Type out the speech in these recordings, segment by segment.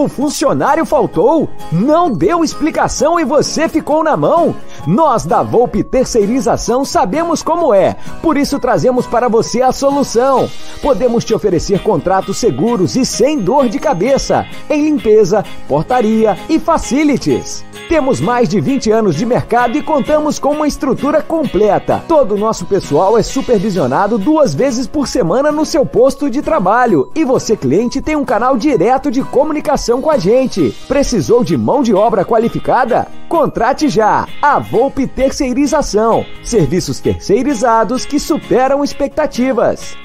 O funcionário faltou? Não deu explicação e você ficou na mão? Nós da Volpe Terceirização sabemos como é, por isso trazemos para você a solução. Podemos te oferecer contratos seguros e sem dor de cabeça em limpeza, portaria e facilities. Temos mais de 20 anos de mercado e contamos com uma estrutura completa. Todo o nosso pessoal é supervisionado duas vezes por semana no seu posto de trabalho. E você, cliente, tem um canal direto de comunicação com a gente. Precisou de mão de obra qualificada? Contrate já! A Volpe Terceirização. Serviços terceirizados que superam expectativas.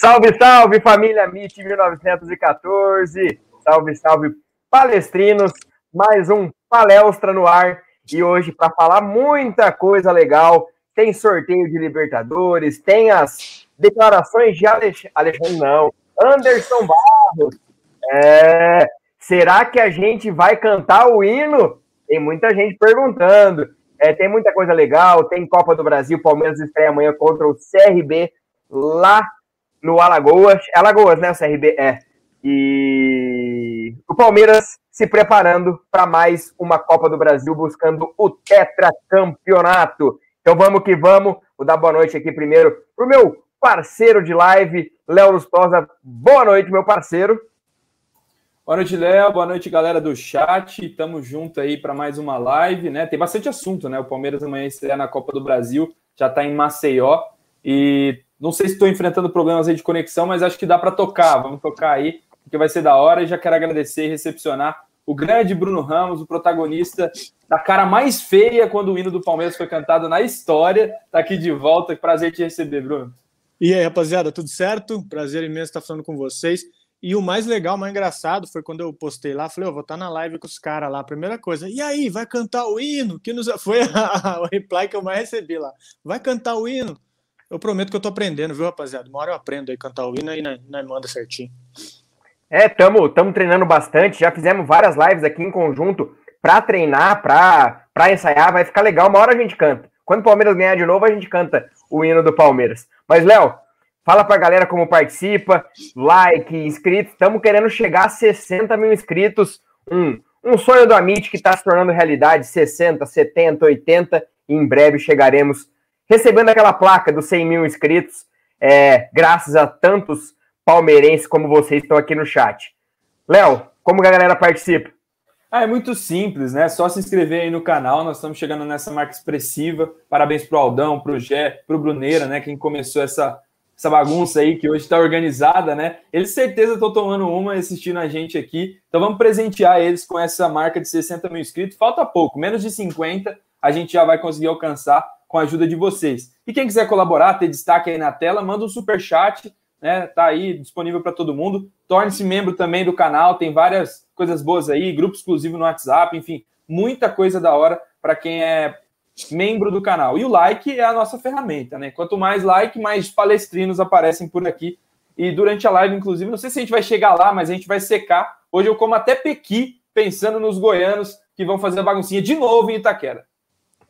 Salve, salve, família MIT 1914. Salve, salve, palestrinos. Mais um palestra no ar. E hoje, para falar muita coisa legal, tem sorteio de Libertadores, tem as declarações de Alexandre, Alexandre não, Anderson Barros. É, será que a gente vai cantar o hino? Tem muita gente perguntando. É, tem muita coisa legal, tem Copa do Brasil, Palmeiras estreia amanhã contra o CRB lá no Alagoas. Alagoas, né? O CRB é. E o Palmeiras se preparando para mais uma Copa do Brasil, buscando o tetracampeonato. Então vamos que vamos. Vou dar boa noite aqui primeiro pro meu parceiro de live, Léo Lustosa. Boa noite, meu parceiro. Boa noite, Léo. Boa noite, galera do chat. Tamo junto aí para mais uma live, né? Tem bastante assunto, né? O Palmeiras amanhã estreia na Copa do Brasil, já está em Maceió e não sei se estou enfrentando problemas aí de conexão, mas acho que dá para tocar. Vamos tocar aí, porque vai ser da hora. E já quero agradecer e recepcionar o grande Bruno Ramos, o protagonista da cara mais feia quando o hino do Palmeiras foi cantado na história. Está aqui de volta. Prazer te receber, Bruno. E aí, rapaziada, tudo certo? Prazer imenso estar falando com vocês. E o mais legal, mais engraçado foi quando eu postei lá, falei, eu oh, vou estar na live com os caras lá, primeira coisa. E aí, vai cantar o hino? Que nos... Foi a... o reply que eu mais recebi lá. Vai cantar o hino? Eu prometo que eu tô aprendendo, viu, rapaziada? Uma hora eu aprendo aí cantar o hino e nós manda certinho. É, tamo, tamo treinando bastante, já fizemos várias lives aqui em conjunto para treinar, para pra ensaiar, vai ficar legal, uma hora a gente canta. Quando o Palmeiras ganhar de novo, a gente canta o hino do Palmeiras. Mas, Léo, fala pra galera como participa, like, inscritos, estamos querendo chegar a 60 mil inscritos, um, um sonho do Amit que está se tornando realidade, 60, 70, 80, e em breve chegaremos recebendo aquela placa dos 100 mil inscritos, é, graças a tantos palmeirenses como vocês estão aqui no chat. Léo, como a galera participa? Ah, é muito simples, né? Só se inscrever aí no canal. Nós estamos chegando nessa marca expressiva. Parabéns pro Aldão, pro Gé, pro Bruneira, né? Quem começou essa, essa bagunça aí que hoje está organizada, né? Eles certeza estão tomando uma assistindo a gente aqui. Então vamos presentear eles com essa marca de 60 mil inscritos. Falta pouco, menos de 50 a gente já vai conseguir alcançar com a ajuda de vocês. E quem quiser colaborar, ter destaque aí na tela, manda um super chat, né? Tá aí disponível para todo mundo. Torne-se membro também do canal, tem várias coisas boas aí, grupo exclusivo no WhatsApp, enfim, muita coisa da hora para quem é membro do canal. E o like é a nossa ferramenta, né? Quanto mais like, mais palestrinos aparecem por aqui. E durante a live, inclusive, não sei se a gente vai chegar lá, mas a gente vai secar. Hoje eu como até pequi, pensando nos goianos que vão fazer a baguncinha de novo em Itaquera.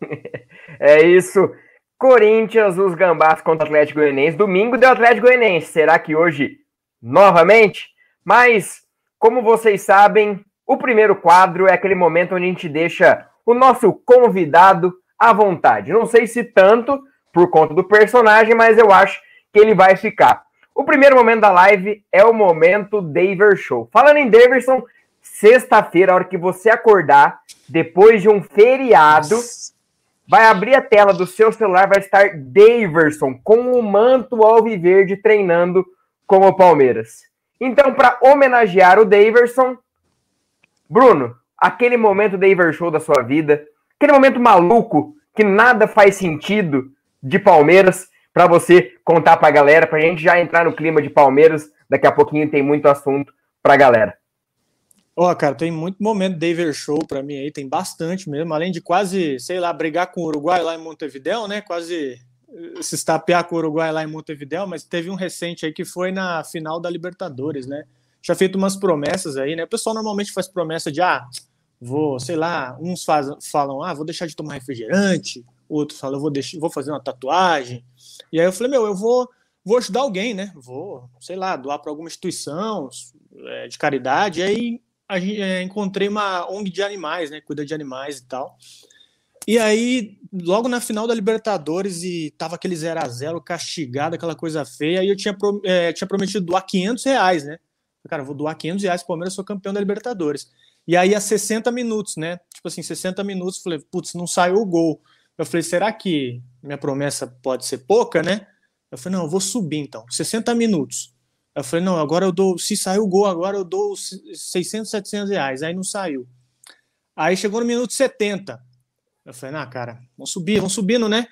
é isso. Corinthians, os Gambás contra o Atlético Goianiense. Domingo deu Atlético Goianiense. Será que hoje novamente? Mas, como vocês sabem, o primeiro quadro é aquele momento onde a gente deixa o nosso convidado à vontade. Não sei se tanto por conta do personagem, mas eu acho que ele vai ficar. O primeiro momento da live é o momento Daver Show. Falando em Daverson, sexta-feira, a hora que você acordar, depois de um feriado, vai abrir a tela do seu celular, vai estar Daverson com o manto alviverde treinando com o Palmeiras. Então, para homenagear o Daverson, Bruno, aquele momento Daver Show da sua vida, aquele momento maluco que nada faz sentido de Palmeiras para você contar para a galera, para a gente já entrar no clima de Palmeiras. Daqui a pouquinho tem muito assunto para a galera. Ó, oh, cara, tem muito momento David Show para mim aí, tem bastante mesmo, além de quase, sei lá, brigar com o Uruguai lá em Montevideo, né? Quase eh, se estapear com o Uruguai lá em Montevideo, mas teve um recente aí que foi na final da Libertadores, né? Já feito umas promessas aí, né? O pessoal normalmente faz promessa de, ah, vou, sei lá, uns faz, falam, ah, vou deixar de tomar refrigerante, outros falam, vou, deixar, vou fazer uma tatuagem. E aí eu falei, meu, eu vou, vou ajudar alguém, né? Vou, sei lá, doar para alguma instituição é, de caridade. E aí a, é, encontrei uma ONG de animais, né? Cuida de animais e tal. E aí, logo na final da Libertadores, e tava aquele 0 a 0 castigado, aquela coisa feia, aí eu tinha, é, tinha prometido doar 500 reais, né? Cara, vou doar 500 reais Palmeiras, sou campeão da Libertadores. E aí, a 60 minutos, né? Tipo assim, 60 minutos, falei, putz, não saiu o gol. Eu falei, será que minha promessa pode ser pouca, né? Eu falei, não, eu vou subir então, 60 minutos. Eu falei, não, agora eu dou, se sair o gol, agora eu dou 600, 700 reais. Aí não saiu. Aí chegou no minuto 70. Eu falei, ah, cara, vamos subir, vamos subindo, né?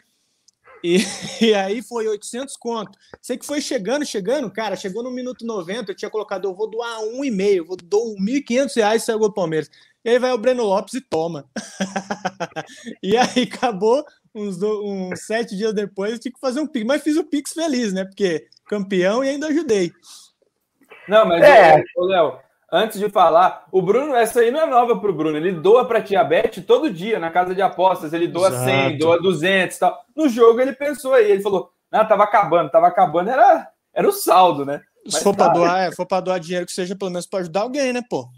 E, e, aí foi 800 conto. Sei que foi chegando, chegando, cara, chegou no minuto 90, eu tinha colocado, eu vou doar um e meio, vou doar 1.500 reais saiu o Palmeiras. E aí vai o Breno Lopes e toma. e aí acabou, uns, uns sete dias depois, eu tinha que fazer um Pix. Mas fiz o Pix feliz, né? Porque campeão e ainda ajudei. Não, mas, é. Léo, antes de falar, o Bruno, essa aí não é nova para o Bruno. Ele doa para a Tia Beth todo dia na casa de apostas. Ele doa Exato. 100, doa 200 e tal. No jogo ele pensou aí, ele falou: ah, tava acabando, tava acabando, era, era o saldo, né? Mas Se for para doar, é, for para doar dinheiro que seja pelo menos para ajudar alguém, né, pô?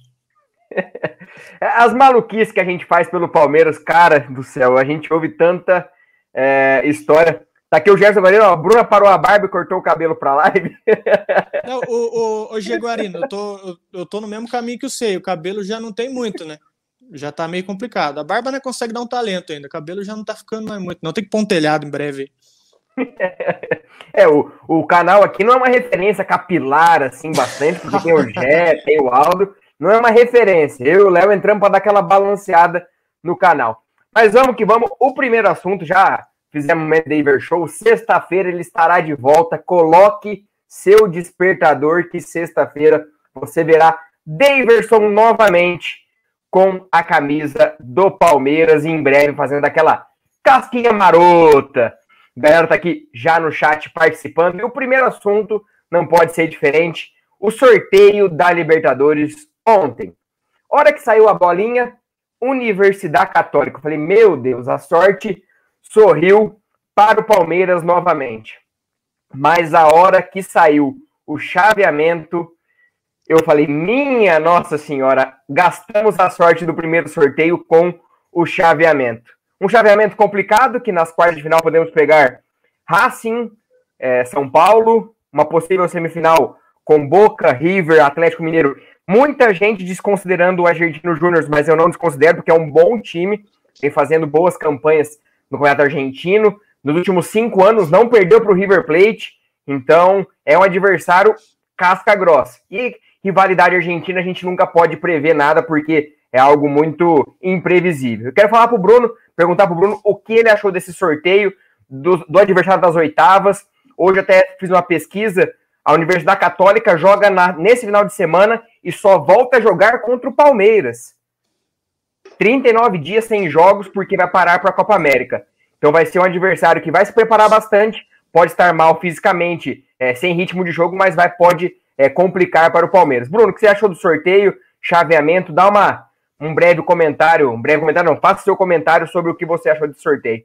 As maluquices que a gente faz pelo Palmeiras, cara do céu, a gente ouve tanta é, história. Tá aqui o Gerson ó, a Bruna parou a barba e cortou o cabelo pra live. Não, o, o, o Guarino, eu tô, eu, eu tô no mesmo caminho que o sei, o cabelo já não tem muito, né? Já tá meio complicado. A barba não consegue dar um talento ainda, o cabelo já não tá ficando mais muito, não tem que pôr um telhado em breve. É, o, o canal aqui não é uma referência capilar, assim, bastante, porque tem o Gé, tem o Aldo, não é uma referência. Eu e o Léo entramos para dar aquela balanceada no canal. Mas vamos que vamos. O primeiro assunto, já fizemos o Daver Show. Sexta-feira ele estará de volta. Coloque seu despertador, que sexta-feira você verá Daverson novamente com a camisa do Palmeiras em breve fazendo aquela casquinha marota. A galera tá aqui já no chat participando. E o primeiro assunto não pode ser diferente. O sorteio da Libertadores ontem. Hora que saiu a bolinha, Universidade Católica. Eu falei, meu Deus, a sorte sorriu para o Palmeiras novamente. Mas a hora que saiu o chaveamento, eu falei, minha Nossa Senhora, gastamos a sorte do primeiro sorteio com o chaveamento. Um chaveamento complicado, que nas quartas de final podemos pegar Racing, é, São Paulo, uma possível semifinal com Boca, River, Atlético Mineiro Muita gente desconsiderando o Argentino Júnior, mas eu não desconsidero porque é um bom time, vem fazendo boas campanhas no campeonato argentino. Nos últimos cinco anos não perdeu para o River Plate, então é um adversário casca grossa. E rivalidade argentina a gente nunca pode prever nada porque é algo muito imprevisível. Eu quero falar para o Bruno, perguntar para o Bruno o que ele achou desse sorteio do, do adversário das oitavas. Hoje até fiz uma pesquisa a Universidade Católica joga na, nesse final de semana e só volta a jogar contra o Palmeiras. 39 dias sem jogos porque vai parar para a Copa América. Então vai ser um adversário que vai se preparar bastante, pode estar mal fisicamente, é, sem ritmo de jogo, mas vai pode é, complicar para o Palmeiras. Bruno, o que você achou do sorteio, chaveamento? Dá uma, um breve comentário, um breve comentário, não, faça seu comentário sobre o que você achou do sorteio.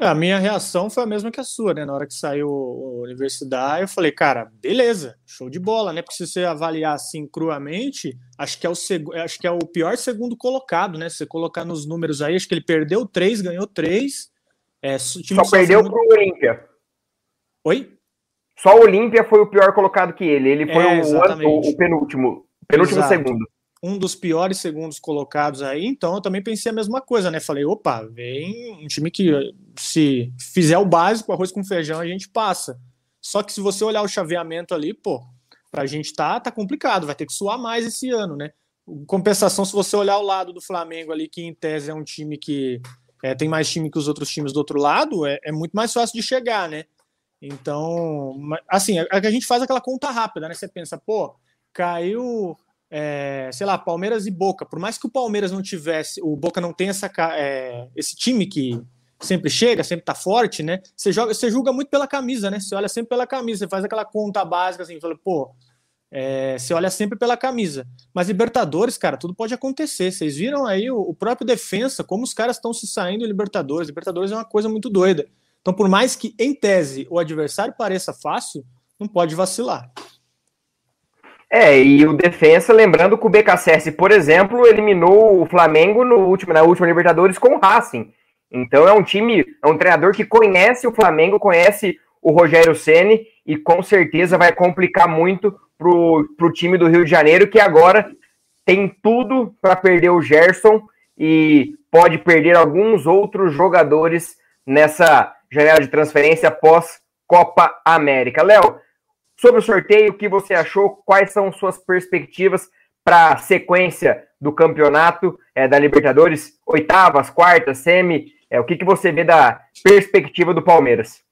A minha reação foi a mesma que a sua, né? Na hora que saiu a universidade, eu falei, cara, beleza, show de bola, né? Porque se você avaliar assim cruamente, acho que é o, seg... acho que é o pior segundo colocado, né? Se você colocar nos números aí, acho que ele perdeu três, ganhou três. É, só, perdeu para o Olímpia. Oi? Só o Olímpia foi o pior colocado que ele. Ele foi é, o, o, o, penúltimo, penúltimo Exato. segundo um dos piores segundos colocados aí, então eu também pensei a mesma coisa, né? Falei, opa, vem um time que se fizer o básico, arroz com feijão, a gente passa. Só que se você olhar o chaveamento ali, pô, pra gente tá, tá complicado, vai ter que suar mais esse ano, né? Compensação, se você olhar o lado do Flamengo ali, que em tese é um time que é, tem mais time que os outros times do outro lado, é, é muito mais fácil de chegar, né? Então, assim, a, a gente faz aquela conta rápida, né? Você pensa, pô, caiu, é, sei lá, Palmeiras e Boca. Por mais que o Palmeiras não tivesse, o Boca não tem essa, é, esse time que sempre chega, sempre tá forte, né? Você, joga, você julga muito pela camisa, né? Você olha sempre pela camisa, você faz aquela conta básica assim, fala, pô, é, você olha sempre pela camisa. Mas Libertadores, cara, tudo pode acontecer. Vocês viram aí o, o próprio defensa, como os caras estão se saindo em Libertadores. Libertadores é uma coisa muito doida. Então, por mais que, em tese, o adversário pareça fácil, não pode vacilar. É, e o defensa, lembrando que o BKSS, por exemplo, eliminou o Flamengo no último, na última Libertadores com o Racing. Então é um time, é um treinador que conhece o Flamengo, conhece o Rogério Ceni e com certeza vai complicar muito pro, pro time do Rio de Janeiro, que agora tem tudo para perder o Gerson e pode perder alguns outros jogadores nessa janela de transferência pós Copa América. Léo, sobre o sorteio, o que você achou? Quais são suas perspectivas para a sequência do campeonato é, da Libertadores? Oitavas, quartas, semi? É, o que, que você vê da perspectiva do Palmeiras?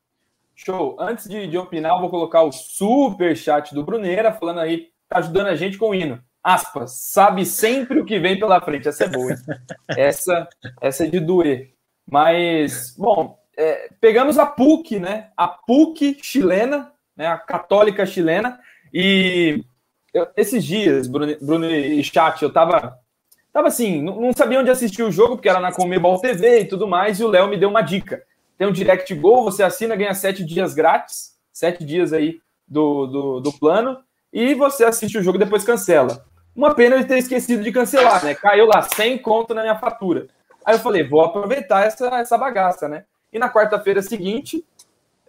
Show. Antes de, de opinar, eu vou colocar o super chat do Bruneira, falando aí, tá ajudando a gente com o hino. Aspas, sabe sempre o que vem pela frente. Essa é boa. Hein? Essa, essa é de doer. Mas, bom, é, pegamos a PUC, né? A PUC chilena, né? A católica chilena. E eu, esses dias, Bruno, Bruno e chat, eu tava, tava assim, não, sabia onde assistir o jogo, porque era na Comebol TV e tudo mais, e o Léo me deu uma dica. Tem um Direct Go, você assina, ganha sete dias grátis, sete dias aí do, do, do plano, e você assiste o jogo e depois cancela. Uma pena ele ter esquecido de cancelar, né? Caiu lá 100 conto na minha fatura. Aí eu falei, vou aproveitar essa, essa bagaça, né? E na quarta-feira seguinte,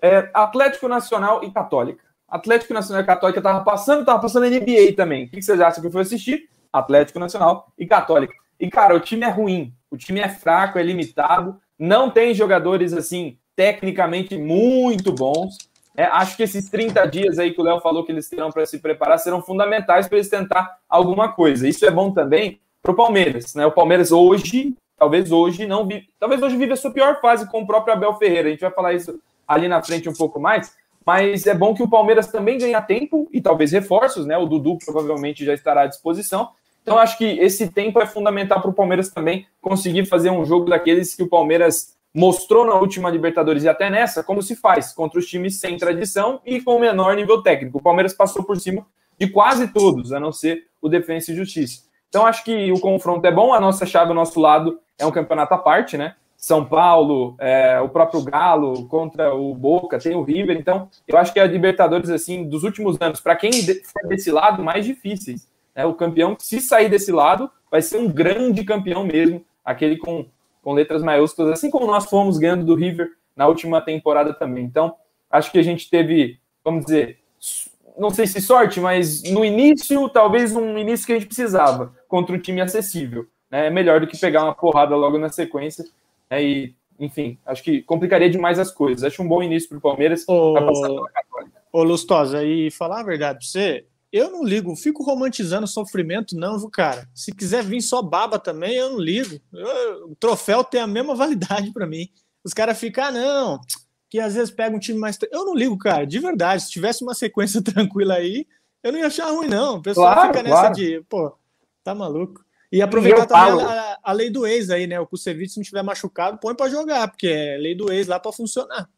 é, Atlético Nacional e Católica. Atlético Nacional e Católica tava passando, tava passando NBA também. O que vocês acham que eu assistir? Atlético Nacional e Católica. E, cara, o time é ruim, o time é fraco, é limitado, não tem jogadores, assim, tecnicamente muito bons. É, acho que esses 30 dias aí que o Léo falou que eles terão para se preparar serão fundamentais para eles tentar alguma coisa. Isso é bom também para o Palmeiras. Né? O Palmeiras hoje talvez hoje não vive, talvez hoje vive a sua pior fase com o próprio Abel Ferreira. A gente vai falar isso ali na frente um pouco mais, mas é bom que o Palmeiras também ganhe tempo e talvez reforços, né? O Dudu provavelmente já estará à disposição. Então acho que esse tempo é fundamental para o Palmeiras também conseguir fazer um jogo daqueles que o Palmeiras mostrou na última Libertadores e até nessa, como se faz contra os times sem tradição e com menor nível técnico. O Palmeiras passou por cima de quase todos, a não ser o Defensa e Justiça. Então acho que o confronto é bom, a nossa chave, o nosso lado é um campeonato à parte, né? São Paulo, é, o próprio Galo contra o Boca, tem o River. Então, eu acho que a Libertadores, assim, dos últimos anos, para quem for desse lado, mais difíceis. Né? O campeão, se sair desse lado, vai ser um grande campeão mesmo, aquele com, com letras maiúsculas, assim como nós fomos ganhando do River na última temporada também. Então, acho que a gente teve, vamos dizer, não sei se sorte, mas no início, talvez um início que a gente precisava, contra um time acessível né, é melhor do que pegar uma porrada logo na sequência. Né, e, enfim, acho que complicaria demais as coisas. Acho um bom início para o Palmeiras ô. Ô, Lustosa, e falar a verdade para você, eu não ligo, fico romantizando sofrimento, não, viu, cara? Se quiser vir só baba também, eu não ligo. Eu, o troféu tem a mesma validade para mim. Os caras ficam, ah, não, que às vezes pega um time mais. Eu não ligo, cara, de verdade. Se tivesse uma sequência tranquila aí, eu não ia achar ruim, não. O pessoal claro, fica nessa claro. de, pô, tá maluco. E aproveitar e também a, a, lei do ex aí, né? O Kusevich, se não tiver machucado, põe para jogar, porque é lei do ex lá para funcionar.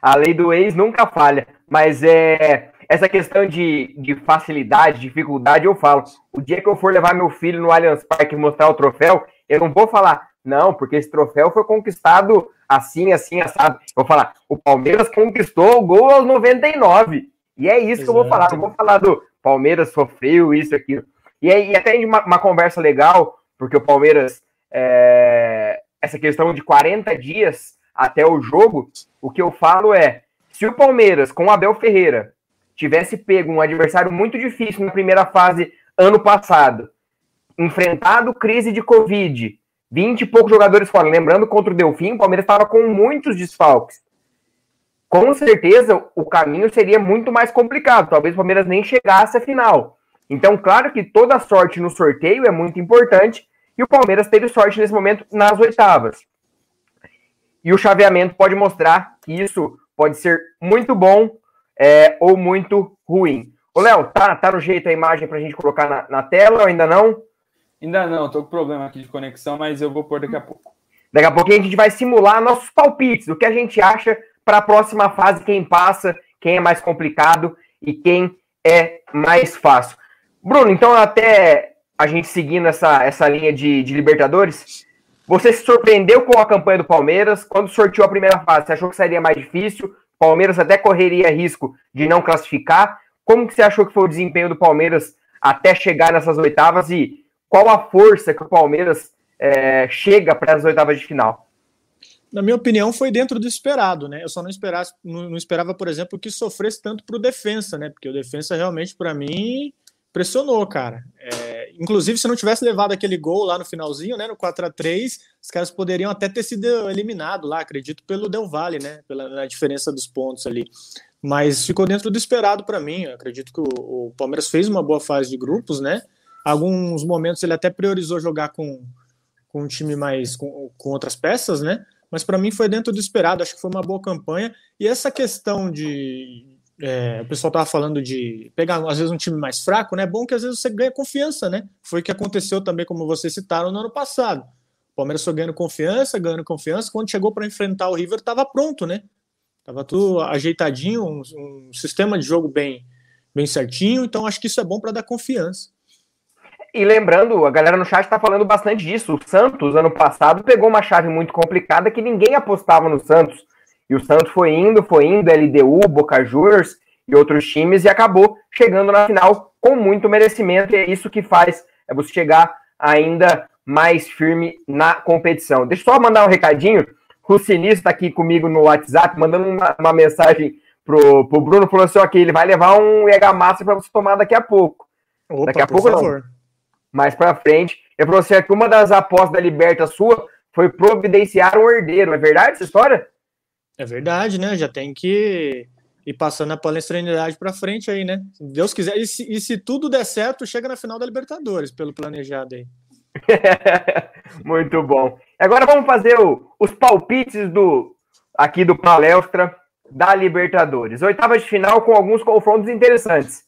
A lei do ex nunca falha, mas é essa questão de, de facilidade, dificuldade, eu falo. O dia que eu for levar meu filho no Allianz Parque e mostrar o troféu, eu não vou falar, não, porque esse troféu foi conquistado assim, assim, assado. Eu vou falar, o Palmeiras conquistou o gol aos 99. E é isso Exato. que eu vou falar. Não vou falar do Palmeiras sofreu isso, aquilo. E aí, até uma, uma conversa legal, porque o Palmeiras, é, essa questão de 40 dias até o jogo, o que eu falo é: se o Palmeiras, com o Abel Ferreira, tivesse pego um adversário muito difícil na primeira fase ano passado, enfrentado crise de Covid, 20 e poucos jogadores fora, lembrando contra o Delfim, o Palmeiras estava com muitos desfalques. Com certeza o caminho seria muito mais complicado, talvez o Palmeiras nem chegasse à final. Então, claro que toda sorte no sorteio é muito importante e o Palmeiras teve sorte nesse momento nas oitavas. e o chaveamento pode mostrar que isso pode ser muito bom é, ou muito ruim. Ô, Léo, tá, tá no jeito a imagem para a gente colocar na, na, tela ou ainda não? Ainda não, tô com problema aqui de conexão, mas eu vou pôr daqui a pouco. Daqui a pouquinho a gente vai simular nossos palpites, o que a gente acha para a próxima fase, quem passa, quem é mais complicado e quem é mais fácil. Bruno, então até a gente seguindo essa, essa linha de, de Libertadores, você se surpreendeu com a campanha do Palmeiras? Quando sorteou a primeira fase, você achou que seria mais difícil? Palmeiras até correria risco de não classificar. Como que você achou que foi o desempenho do Palmeiras até chegar nessas oitavas e qual a força que o Palmeiras é, chega para as oitavas de final? Na minha opinião, foi dentro do esperado, né? Eu só não, esperasse, não esperava, por exemplo, que sofresse tanto para o defensa, né? Porque o defensa realmente, para mim, pressionou, cara. É, inclusive, se não tivesse levado aquele gol lá no finalzinho, né, no 4 a 3 os caras poderiam até ter sido eliminados lá, acredito, pelo Del Valle, né, pela diferença dos pontos ali. Mas ficou dentro do esperado para mim. Eu acredito que o, o, Palmeiras fez uma boa fase de grupos, né? Alguns momentos ele até priorizou jogar com, com um time mais com, com outras peças, né? Mas para mim foi dentro do esperado. Acho que foi uma boa campanha. E essa questão de é, o pessoal tava falando de pegar, às vezes, um time mais fraco, né? É bom que às vezes você ganha confiança, né? Foi o que aconteceu também, como vocês citaram, no ano passado. O Palmeiras foi ganhando confiança, ganhando confiança. Quando chegou para enfrentar o River, estava pronto, né? Tava tudo ajeitadinho, um, um, sistema de jogo bem, bem certinho. Então, acho que isso é bom para dar confiança. E lembrando, a galera no chat está falando bastante disso. O Santos, ano passado, pegou uma chave muito complicada que ninguém apostava no Santos e o Santos foi indo, foi indo, LDU, Boca Juniors e outros times, e acabou chegando na final com muito merecimento, e é isso que faz é você chegar ainda mais firme na competição. Deixa eu só mandar um recadinho. O Sinistro está aqui comigo no WhatsApp, mandando uma, uma mensagem pro, pro Bruno, falou assim: ok, ele vai levar um EH Master para você tomar daqui a pouco. Opa, daqui a pouco favor. não. Mais para frente. Ele falou assim: que uma das apostas da Liberta sua foi providenciar um herdeiro. É verdade essa história? É verdade, né? Já tem que ir passando a palestrinidade para frente aí, né? Se Deus quiser. E se, e se, tudo der certo, chega na final da Libertadores, pelo planejado aí. Muito bom. Agora vamos fazer o, os palpites do aqui do palestra da Libertadores. Oitava de final com alguns confrontos interessantes.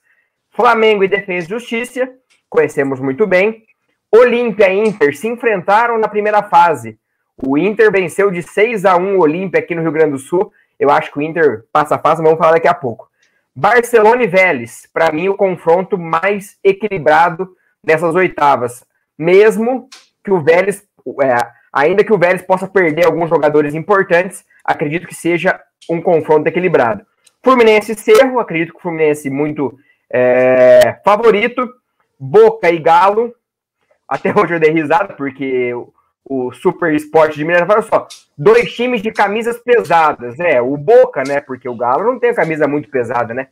Flamengo e Defesa e Justiça, conhecemos muito bem. Olímpia e Inter se enfrentaram na primeira fase. O Inter venceu de 6 a 1 o Olímpia aqui no Rio Grande do Sul. Eu acho que o Inter passa a fase, vamos falar daqui a pouco. Barcelona e Vélez, para mim, o confronto mais equilibrado dessas oitavas. Mesmo que o Vélez, é, ainda que o Vélez possa perder alguns jogadores importantes, acredito que seja um confronto equilibrado. Fluminense e Cerro, acredito que o Fluminense muito é, favorito. Boca e Galo, até hoje eu dei risada, porque o Super Esporte de Minas, olha só, dois times de camisas pesadas, né? O Boca, né? Porque o Galo não tem camisa muito pesada, né?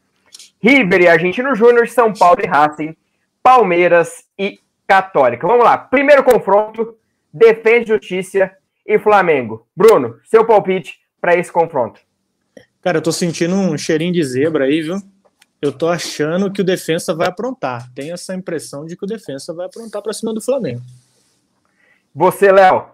River e Argentino Júnior, São Paulo e Racing, Palmeiras e Católica. Vamos lá, primeiro confronto, Defesa e Justiça e Flamengo. Bruno, seu palpite para esse confronto. Cara, eu tô sentindo um cheirinho de zebra aí, viu? Eu tô achando que o defensa vai aprontar. Tenho essa impressão de que o defensa vai aprontar para cima do Flamengo. Você, Léo.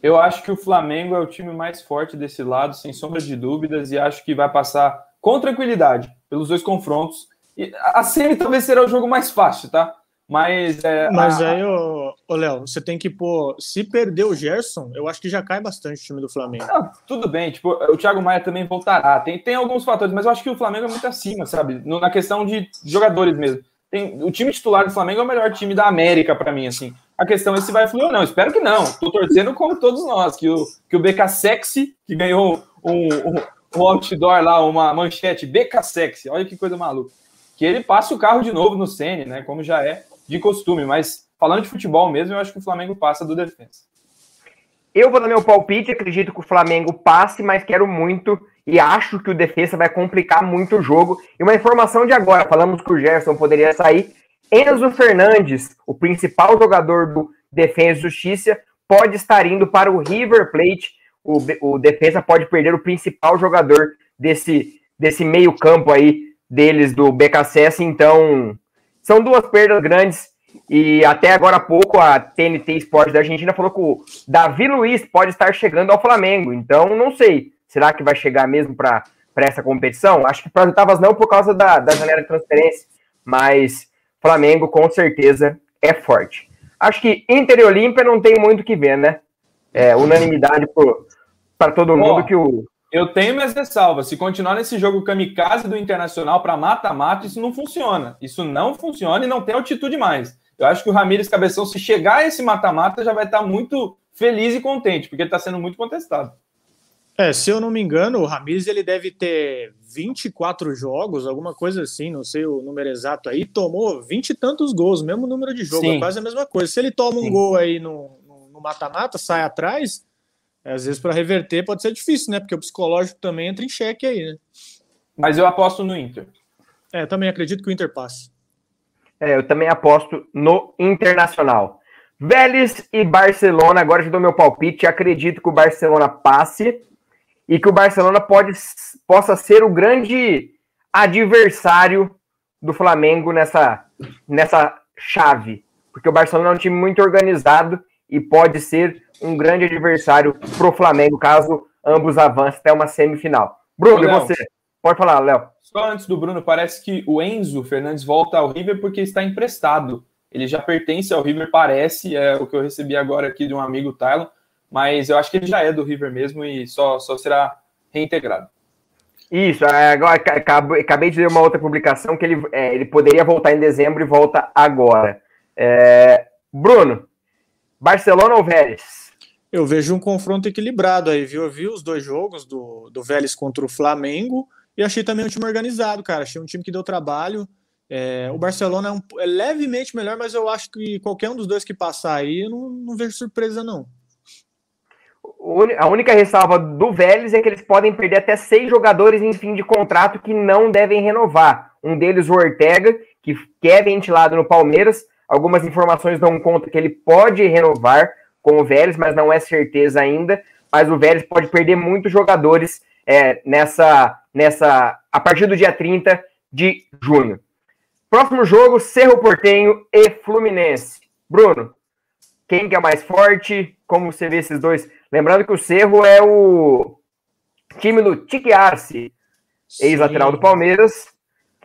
Eu acho que o Flamengo é o time mais forte desse lado, sem sombra de dúvidas, e acho que vai passar com tranquilidade pelos dois confrontos. E a semi talvez será o jogo mais fácil, tá? Mas. É, Mas a... aí, ô, ô Léo, você tem que pôr. Se perder o Gerson, eu acho que já cai bastante o time do Flamengo. Não, tudo bem, tipo, o Thiago Maia também voltará. Tem, tem alguns fatores, mas eu acho que o Flamengo é muito acima, sabe? Na questão de jogadores mesmo. Tem, o time titular do Flamengo é o melhor time da América, para mim, assim. A questão é se vai fluir ou não. Espero que não. Estou torcendo como todos nós, que o, que o BK Sexy, que ganhou um, um, um outdoor lá, uma manchete BK Sexy, olha que coisa maluca. Que ele passe o carro de novo no Sene, né? Como já é de costume. Mas falando de futebol mesmo, eu acho que o Flamengo passa do defensa. Eu vou dar meu palpite, acredito que o Flamengo passe, mas quero muito e acho que o defesa vai complicar muito o jogo. E uma informação de agora, falamos que o Gerson poderia sair, Enzo Fernandes, o principal jogador do Defesa e Justiça, pode estar indo para o River Plate. O, o defesa pode perder o principal jogador desse, desse meio-campo aí deles do BKSS. Então, são duas perdas grandes E até agora há pouco a TNT Esporte da Argentina falou que o Davi Luiz pode estar chegando ao Flamengo. Então, não sei. Será que vai chegar mesmo para essa competição? Acho que para as oitavas não por causa da, da janela de transferência. Mas Flamengo com certeza é forte. Acho que Inter e Olímpia não tem muito o que ver, né? É unanimidade para todo mundo que o. Eu tenho minhas ressalvas. Se continuar nesse jogo kamikaze do Internacional para mata-mata, isso não funciona. Isso não funciona e não tem altitude mais. Eu acho que o Ramires Cabeção, se chegar a esse mata-mata, já vai estar muito feliz e contente, porque ele está sendo muito contestado. É, se eu não me engano, o Ramires ele deve ter 24 jogos, alguma coisa assim, não sei o número exato aí, tomou 20 e tantos gols, mesmo número de jogo, Sim. é quase a mesma coisa. Se ele toma Sim. um gol aí no mata-mata, sai atrás, às vezes para reverter pode ser difícil, né? Porque o psicológico também entra em xeque aí, né? Mas eu aposto no Inter. É, também acredito que o Inter passe. É, eu também aposto no Internacional. Vélez e Barcelona, agora já dou meu palpite. Acredito que o Barcelona passe e que o Barcelona pode, possa ser o grande adversário do Flamengo nessa, nessa chave. Porque o Barcelona é um time muito organizado e pode ser um grande adversário para o Flamengo, caso ambos avancem até uma semifinal. Bruno, e você? Pode falar, Léo. Só antes do Bruno, parece que o Enzo Fernandes volta ao River porque está emprestado. Ele já pertence ao River, parece, é o que eu recebi agora aqui de um amigo Tylon, mas eu acho que ele já é do River mesmo e só, só será reintegrado. Isso, é, agora acabei de ler uma outra publicação que ele, é, ele poderia voltar em dezembro e volta agora. É, Bruno, Barcelona ou Vélez? Eu vejo um confronto equilibrado aí, viu? Eu vi os dois jogos do, do Vélez contra o Flamengo e achei também um time organizado, cara. Achei um time que deu trabalho. É, o Barcelona é, um, é, levemente melhor, mas eu acho que qualquer um dos dois que passar aí, eu não, não vejo surpresa, não. A única ressalva do Vélez é que eles podem perder até seis jogadores em fim de contrato que não devem renovar. Um deles, o Ortega, que, é ventilado no Palmeiras, Algumas informações dão conta que ele pode renovar com o Vélez, mas não é certeza ainda. Mas o Vélez pode perder muitos jogadores é, nessa, nessa a partir do dia 30 de junho. Próximo jogo, Cerro Portenho e Fluminense. Bruno, quem que é mais forte? Como você vê esses dois? Lembrando que o Cerro é o time do Tique Arce, ex-lateral do Palmeiras,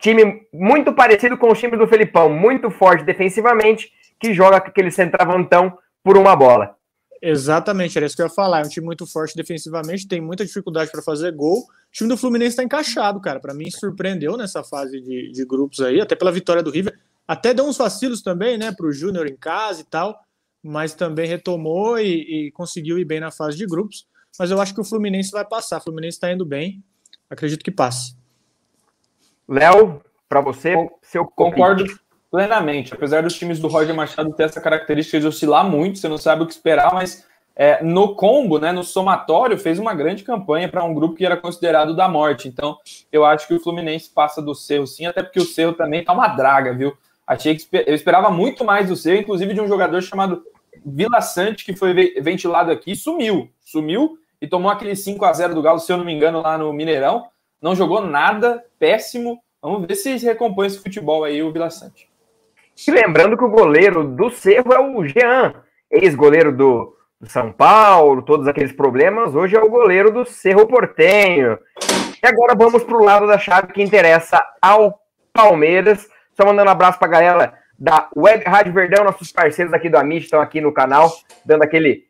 Time muito parecido com o time do Felipão, muito forte defensivamente, que joga aquele centravantão por uma bola. Exatamente, era isso que eu ia falar. É um time muito forte defensivamente, tem muita dificuldade para fazer gol. O time do Fluminense está encaixado, cara. Para mim, surpreendeu nessa fase de, de, grupos aí, até pela vitória do River. Até deu uns vacilos também, né, para o Júnior em casa e tal, mas também retomou e, e, conseguiu ir bem na fase de grupos. Mas eu acho que o Fluminense vai passar. O Fluminense está indo bem, acredito que passe. Léo, para você, seu concordo plenamente. Apesar dos times do Roger Machado ter essa característica de oscilar muito, você não sabe o que esperar, mas é, no combo, né, no somatório, fez uma grande campanha para um grupo que era considerado da morte. Então, eu acho que o Fluminense passa do Cerro sim, até porque o Cerro também tá uma draga, viu? Achei que eu esperava muito mais do Cerro, inclusive de um jogador chamado Vila Sante, que foi ventilado aqui, sumiu. Sumiu e tomou aquele 5 a 0 do Galo, se eu não me engano, lá no Mineirão não jogou nada, péssimo. Vamos ver se recompõe esse futebol aí, o Vila Sante. E lembrando que o goleiro do Cerro é o Jean, ex-goleiro do, São Paulo, todos aqueles problemas. Hoje é o goleiro do Cerro Portenho. E agora vamos para o lado da chave que interessa ao Palmeiras. Só mandando um abraço para a galera da Web Rádio Verdão, nossos parceiros aqui do Amit estão aqui no canal, dando aquele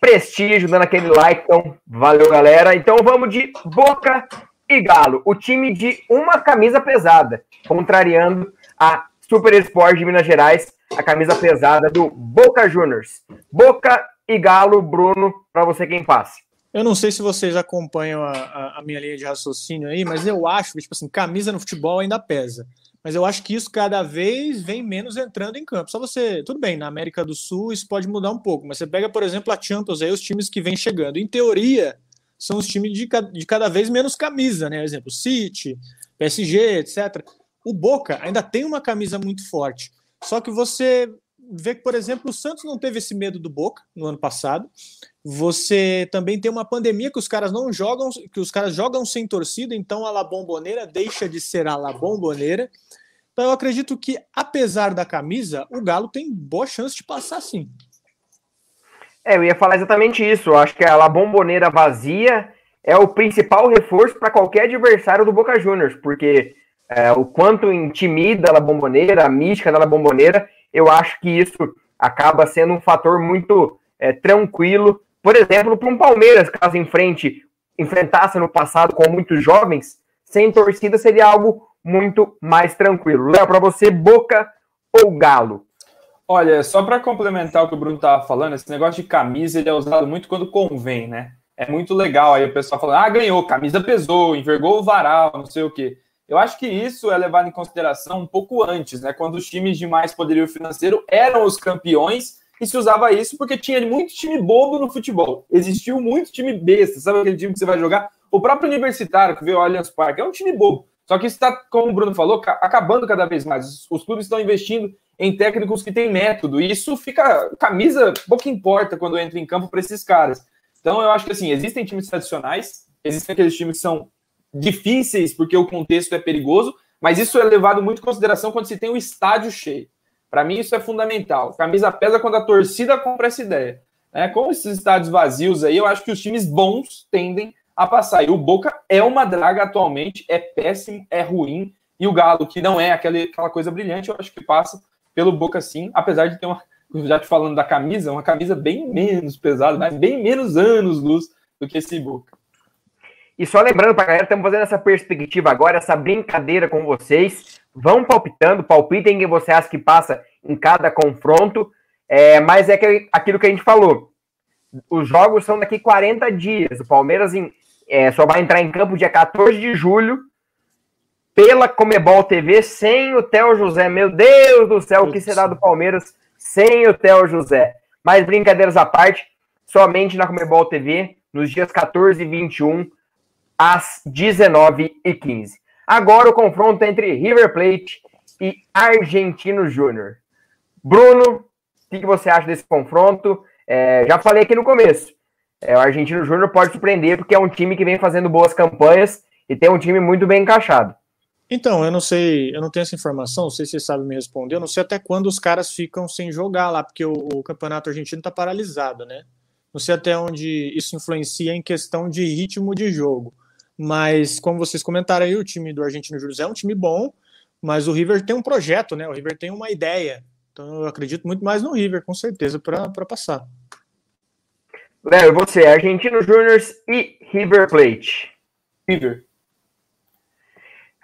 prestígio, dando aquele like. Então, valeu, galera. Então vamos de Boca e Galo, o time de uma camisa pesada, contrariando a Super Sport de Minas Gerais, a camisa pesada do Boca Juniors. Boca e Galo, Bruno, para você quem passa. Eu não sei se vocês acompanham a, a, a, minha linha de raciocínio aí, mas eu acho que, tipo assim, camisa no futebol ainda pesa. Mas eu acho que isso cada vez vem menos entrando em campo. Só você. Tudo bem, na América do Sul isso pode mudar um pouco, mas você pega, por exemplo, a Champions aí, os times que vêm chegando. Em teoria, são os times de, de cada vez menos camisa, né? Por exemplo, City, PSG, etc. O Boca ainda tem uma camisa muito forte. Só que você vê que, por exemplo, o Santos não teve esse medo do Boca no ano passado. Você também tem uma pandemia que os caras não jogam, que os caras jogam sem torcida, então a La Bomboneira deixa de ser a La Bomboneira. Então eu acredito que, apesar da camisa, o Galo tem boa chance de passar sim. É, eu ia falar exatamente isso. Eu acho que a bomboneira vazia é o principal reforço para qualquer adversário do Boca Juniors, porque é, o quanto intimida a bomboneira, a mística da bomboneira, eu acho que isso acaba sendo um fator muito é, tranquilo. Por exemplo, para um Palmeiras, caso em frente enfrentasse no passado com muitos jovens, sem torcida seria algo muito mais tranquilo. Léo, para você, Boca ou Galo? Olha, só para complementar o que o Bruno estava falando, esse negócio de camisa ele é usado muito quando convém, né? É muito legal aí o pessoal falando, ah, ganhou, camisa pesou, envergou o varal, não sei o quê. Eu acho que isso é levado em consideração um pouco antes, né? Quando os times de mais poderio financeiro eram os campeões e se usava isso porque tinha muito time bobo no futebol. Existiu muito time besta, sabe aquele time que você vai jogar? O próprio universitário que veio ao Allianz Parque é um time bobo. Só que isso está, como o Bruno falou, acabando cada vez mais. Os clubes estão investindo em técnicos que têm método. E isso fica. Camisa pouco importa quando entra em campo para esses caras. Então eu acho que assim, existem times tradicionais, existem aqueles times que são difíceis porque o contexto é perigoso, mas isso é levado muito em consideração quando se tem o estádio cheio. Para mim, isso é fundamental. Camisa pesa quando a torcida compra essa ideia. É, com esses estádios vazios aí, eu acho que os times bons tendem a passar. E o Boca é uma draga atualmente, é péssimo, é ruim. E o Galo, que não é aquela, aquela coisa brilhante, eu acho que passa pelo Boca sim, apesar de ter uma, já te falando da camisa, uma camisa bem menos pesada, mas bem menos anos luz do que esse Boca. E só lembrando para a galera, estamos fazendo essa perspectiva agora, essa brincadeira com vocês. Vão palpitando, palpitem quem você acha que passa em cada confronto. É, mas é que, aquilo que a gente falou. Os jogos são daqui 40 dias. O Palmeiras em, é, só vai entrar em campo dia 14 de julho pela Comebol TV sem o Theo José. Meu Deus do céu, o que será do Palmeiras sem o Theo José? Mas brincadeiras à parte, somente na Comebol TV, nos dias 14 e 21, às 19h15. Agora o confronto entre River Plate e Argentino Júnior. Bruno, o que, você acha desse confronto? É, já falei aqui no começo. É, o Argentino Júnior pode surpreender porque é um time que vem fazendo boas campanhas e tem um time muito bem encaixado. Então, eu não sei, eu não tenho essa informação, não sei se você sabe me responder, eu não sei até quando os caras ficam sem jogar lá, porque o, o campeonato argentino está paralisado, né? Não sei até onde isso influencia em questão de ritmo de jogo. Mas, como vocês comentaram aí, o time do Argentino Júnior é um time bom, mas o River tem um projeto, né? O River tem uma ideia. Então, eu acredito muito mais no River, com certeza, para passar. Léo, você, Argentino Júnior e River Plate. River.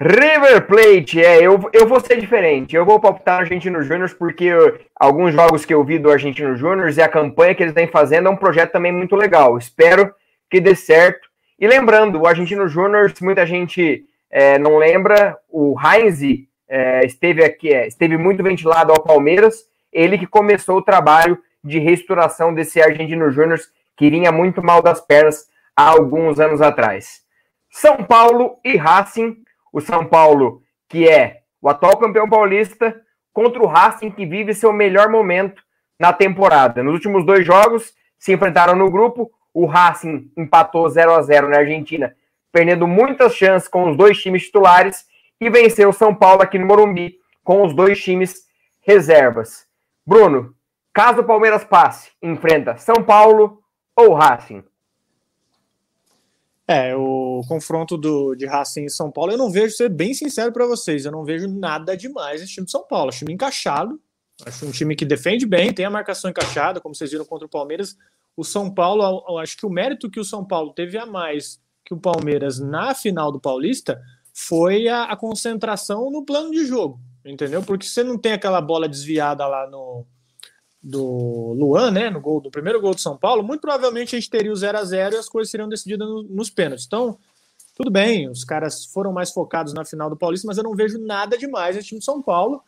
River Plate, é, eu, eu vou ser diferente. Eu vou palpitar no Argentino Júnior porque eu, alguns jogos que eu vi do Argentino Júnior e a campanha que eles vêm fazendo é um projeto também muito legal. Espero que dê certo. E lembrando, o Argentino Júnior, muita gente é, não lembra, o Heinz é, esteve aqui, é, esteve muito ventilado ao Palmeiras. Ele que começou o trabalho de restauração desse Argentino Júnior que vinha muito mal das pernas há alguns anos atrás. São Paulo e Racing o São Paulo, que é o atual campeão paulista, contra o Racing, que vive seu melhor momento na temporada. Nos últimos dois jogos, se enfrentaram no grupo, o Racing empatou 0 a 0 na Argentina, perdendo muitas chances com os dois times titulares, e venceu o São Paulo aqui no Morumbi, com os dois times reservas. Bruno, caso o Palmeiras passe, enfrenta São Paulo ou Racing? É, o confronto do, de Racing e São Paulo, eu não vejo, ser bem sincero para vocês, eu não vejo nada demais nesse time de São Paulo. Acho time encaixado, acho um time que defende bem, tem a marcação encaixada, como vocês viram contra o Palmeiras. O São Paulo, acho que o mérito que o São Paulo teve a mais que o Palmeiras na final do Paulista foi a, a concentração no plano de jogo, entendeu? Porque você não tem aquela bola desviada lá no, do Luan, né, no gol do primeiro gol do São Paulo, muito provavelmente a gente teria o 0 a 0 e as coisas seriam decididas no, nos pênaltis. Então, tudo bem, os caras foram mais focados na final do Paulista, mas eu não vejo nada demais nesse time de São Paulo.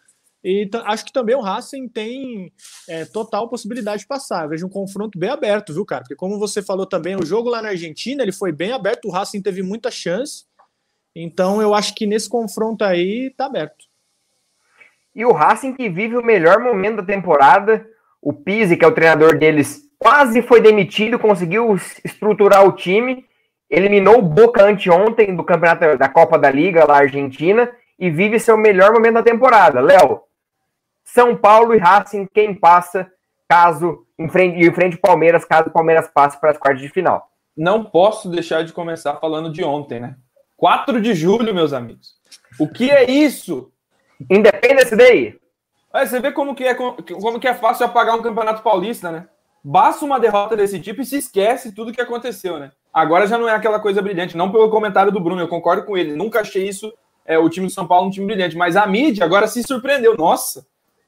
E acho que também o Racing tem é, total possibilidade de passar. Eu vejo um confronto bem aberto, viu, cara? Porque como você falou também, o jogo lá na Argentina ele foi bem aberto, o Racing teve muita chance. Então eu acho que nesse confronto aí tá aberto. E o Racing que vive o melhor momento da temporada, o Pise, que é o treinador deles, quase foi demitido, conseguiu estruturar o time, eliminou o Boca anteontem do campeonato da Copa da Liga lá Argentina e vive seu melhor momento da temporada. Léo, São Paulo e Racing, quem passa caso enfrente, enfrente o Palmeiras, caso o Palmeiras passe para as quartas de final? Não posso deixar de começar falando de ontem, né? 4 de julho, meus amigos. O que é isso? Independence Day. Aí você vê como que, é, como que é fácil apagar um campeonato paulista, né? Basta uma derrota desse tipo e se esquece tudo que aconteceu, né? Agora já não é aquela coisa brilhante, não pelo comentário do Bruno, eu concordo com ele. Nunca achei isso, é, o time de São Paulo um time brilhante, mas a mídia agora se surpreendeu. Nossa,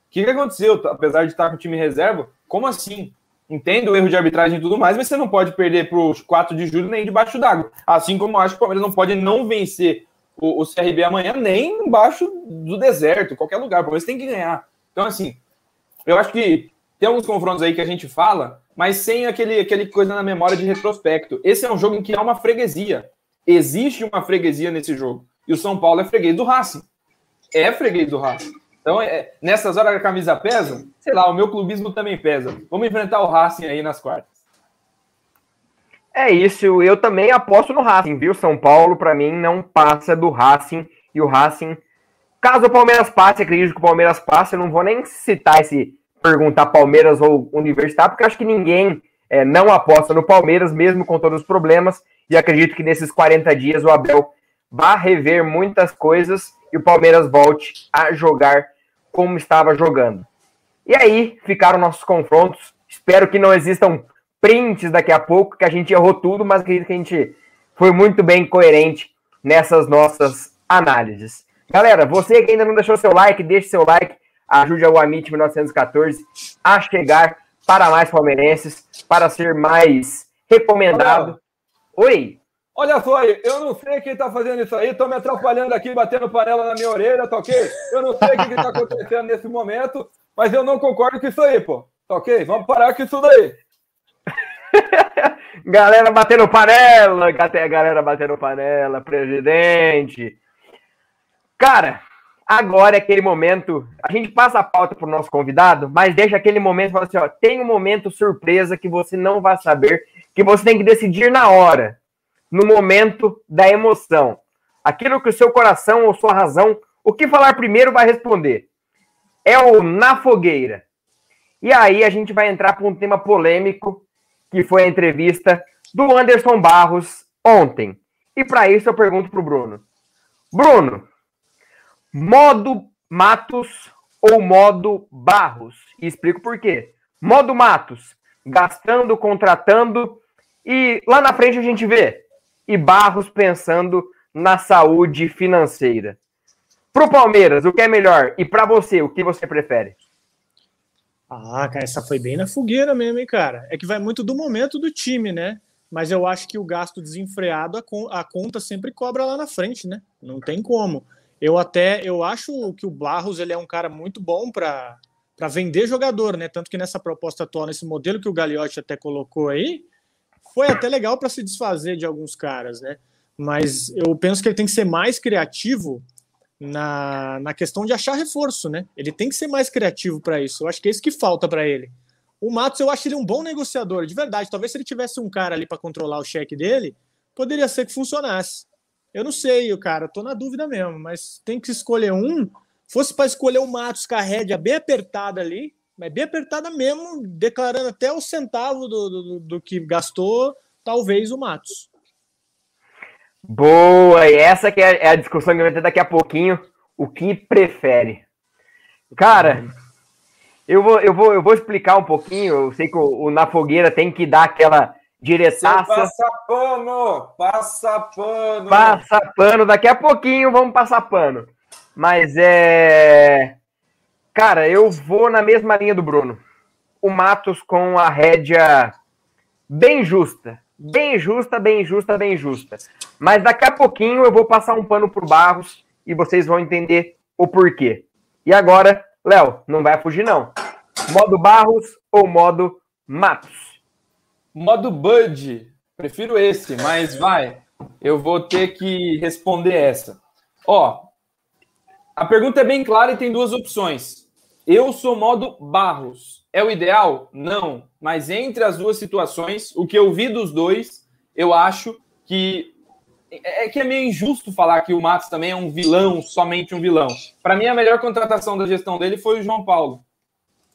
o que, que aconteceu? Apesar de estar com o time reserva, como assim? Entendo o erro de arbitragem e tudo mais, mas você não pode perder para os 4 de julho nem debaixo d'água. Assim como eu acho que o Palmeiras não pode não vencer o, o CRB amanhã, nem embaixo do deserto, qualquer lugar. O Palmeiras tem que ganhar. Então, assim, eu acho que tem alguns confrontos aí que a gente fala, mas sem aquele, aquele coisa na memória de retrospecto. Esse é um jogo em que há uma freguesia. Existe uma freguesia nesse jogo. E o São Paulo é freguês do Racing. É freguês do Racing. Então, é, nessas horas a camisa pesa, sei lá, o meu clubismo também pesa. Vamos enfrentar o Racing aí nas quartas. É isso, eu também aposto no Racing, viu? São Paulo, para mim, não passa do Racing. E o Racing, caso o Palmeiras passe, acredito que o Palmeiras passe, eu não vou nem citar esse perguntar Palmeiras ou Universitário, porque acho que ninguém é, não aposta no Palmeiras, mesmo com todos os problemas. E acredito que nesses 40 dias o Abel vai rever muitas coisas e o Palmeiras volte a jogar como estava jogando. E aí ficaram nossos confrontos. Espero que não existam prints daqui a pouco, que a gente errou tudo, mas acredito que a gente foi muito bem coerente nessas nossas análises. Galera, você que ainda não deixou seu like, deixe seu like, ajude o Amit 1914 a chegar para mais palmeirenses, para ser mais recomendado. Oi! Olha só aí, eu não sei quem tá fazendo isso aí, tô me atrapalhando aqui, batendo panela na minha orelha, tá ok? Eu não sei o que, que tá acontecendo nesse momento, mas eu não concordo com isso aí, pô. Tá ok? Vamos parar com isso daí. galera batendo panela, galera batendo panela, presidente. Cara, agora é aquele momento. A gente passa a pauta pro nosso convidado, mas deixa aquele momento fala assim: ó, tem um momento surpresa que você não vai saber, que você tem que decidir na hora no momento da emoção. Aquilo que o seu coração ou sua razão, o que falar primeiro vai responder. É o na fogueira. E aí a gente vai entrar para um tema polêmico, que foi a entrevista do Anderson Barros ontem. E para isso eu pergunto para o Bruno. Bruno, modo Matos ou modo Barros? E explico por quê. Modo Matos, gastando, contratando, e lá na frente a gente vê e Barros pensando na saúde financeira. Para o Palmeiras, o que é melhor? E para você, o que você prefere? Ah, cara, essa foi bem na fogueira mesmo, hein, cara? É que vai muito do momento do time, né? Mas eu acho que o gasto desenfreado, a, conta sempre cobra lá na frente, né? Não tem como. Eu até, eu acho que o Barros, ele é um cara muito bom para vender jogador, né? Tanto que nessa proposta atual, nesse modelo que o Gagliotti até colocou aí, foi até legal para se desfazer de alguns caras, né? Mas eu penso que ele tem que ser mais criativo na, na questão de achar reforço, né? Ele tem que ser mais criativo para isso. Eu acho que é isso que falta para ele. O Matos, eu acho ele um bom negociador, de verdade. Talvez se ele tivesse um cara ali para controlar o cheque dele, poderia ser que funcionasse. Eu não sei, cara, tô na dúvida mesmo, mas tem que escolher um. Fosse para escolher o Matos com a rédea bem apertada ali, mas bem apertada mesmo, declarando até o centavo do, do, do que gastou, talvez o Matos. Boa, e essa que é, é a discussão que vai ter daqui a pouquinho. O que prefere? Cara, eu vou, eu vou, eu vou explicar um pouquinho. Eu sei que o, o Na Fogueira tem que dar aquela diretaça. Passa pano! Passa pano! Passa pano, daqui a pouquinho vamos passar pano. Mas é. Cara, eu vou na mesma linha do Bruno. O Matos com a rédea bem justa. Bem justa, bem justa, bem justa. Mas daqui a pouquinho eu vou passar um pano pro Barros e vocês vão entender o porquê. E agora, Léo, não vai fugir não. Modo Barros ou modo Matos? Modo Bud. Prefiro esse, mas vai. Eu vou ter que responder essa. Ó, a pergunta é bem clara e tem duas opções. Eu sou modo Barros. É o ideal? Não. Mas entre as duas situações, o que eu vi dos dois, eu acho que é, é que é meio injusto falar que o Matos também é um vilão, somente um vilão. Para mim, a melhor contratação da gestão dele foi o João Paulo.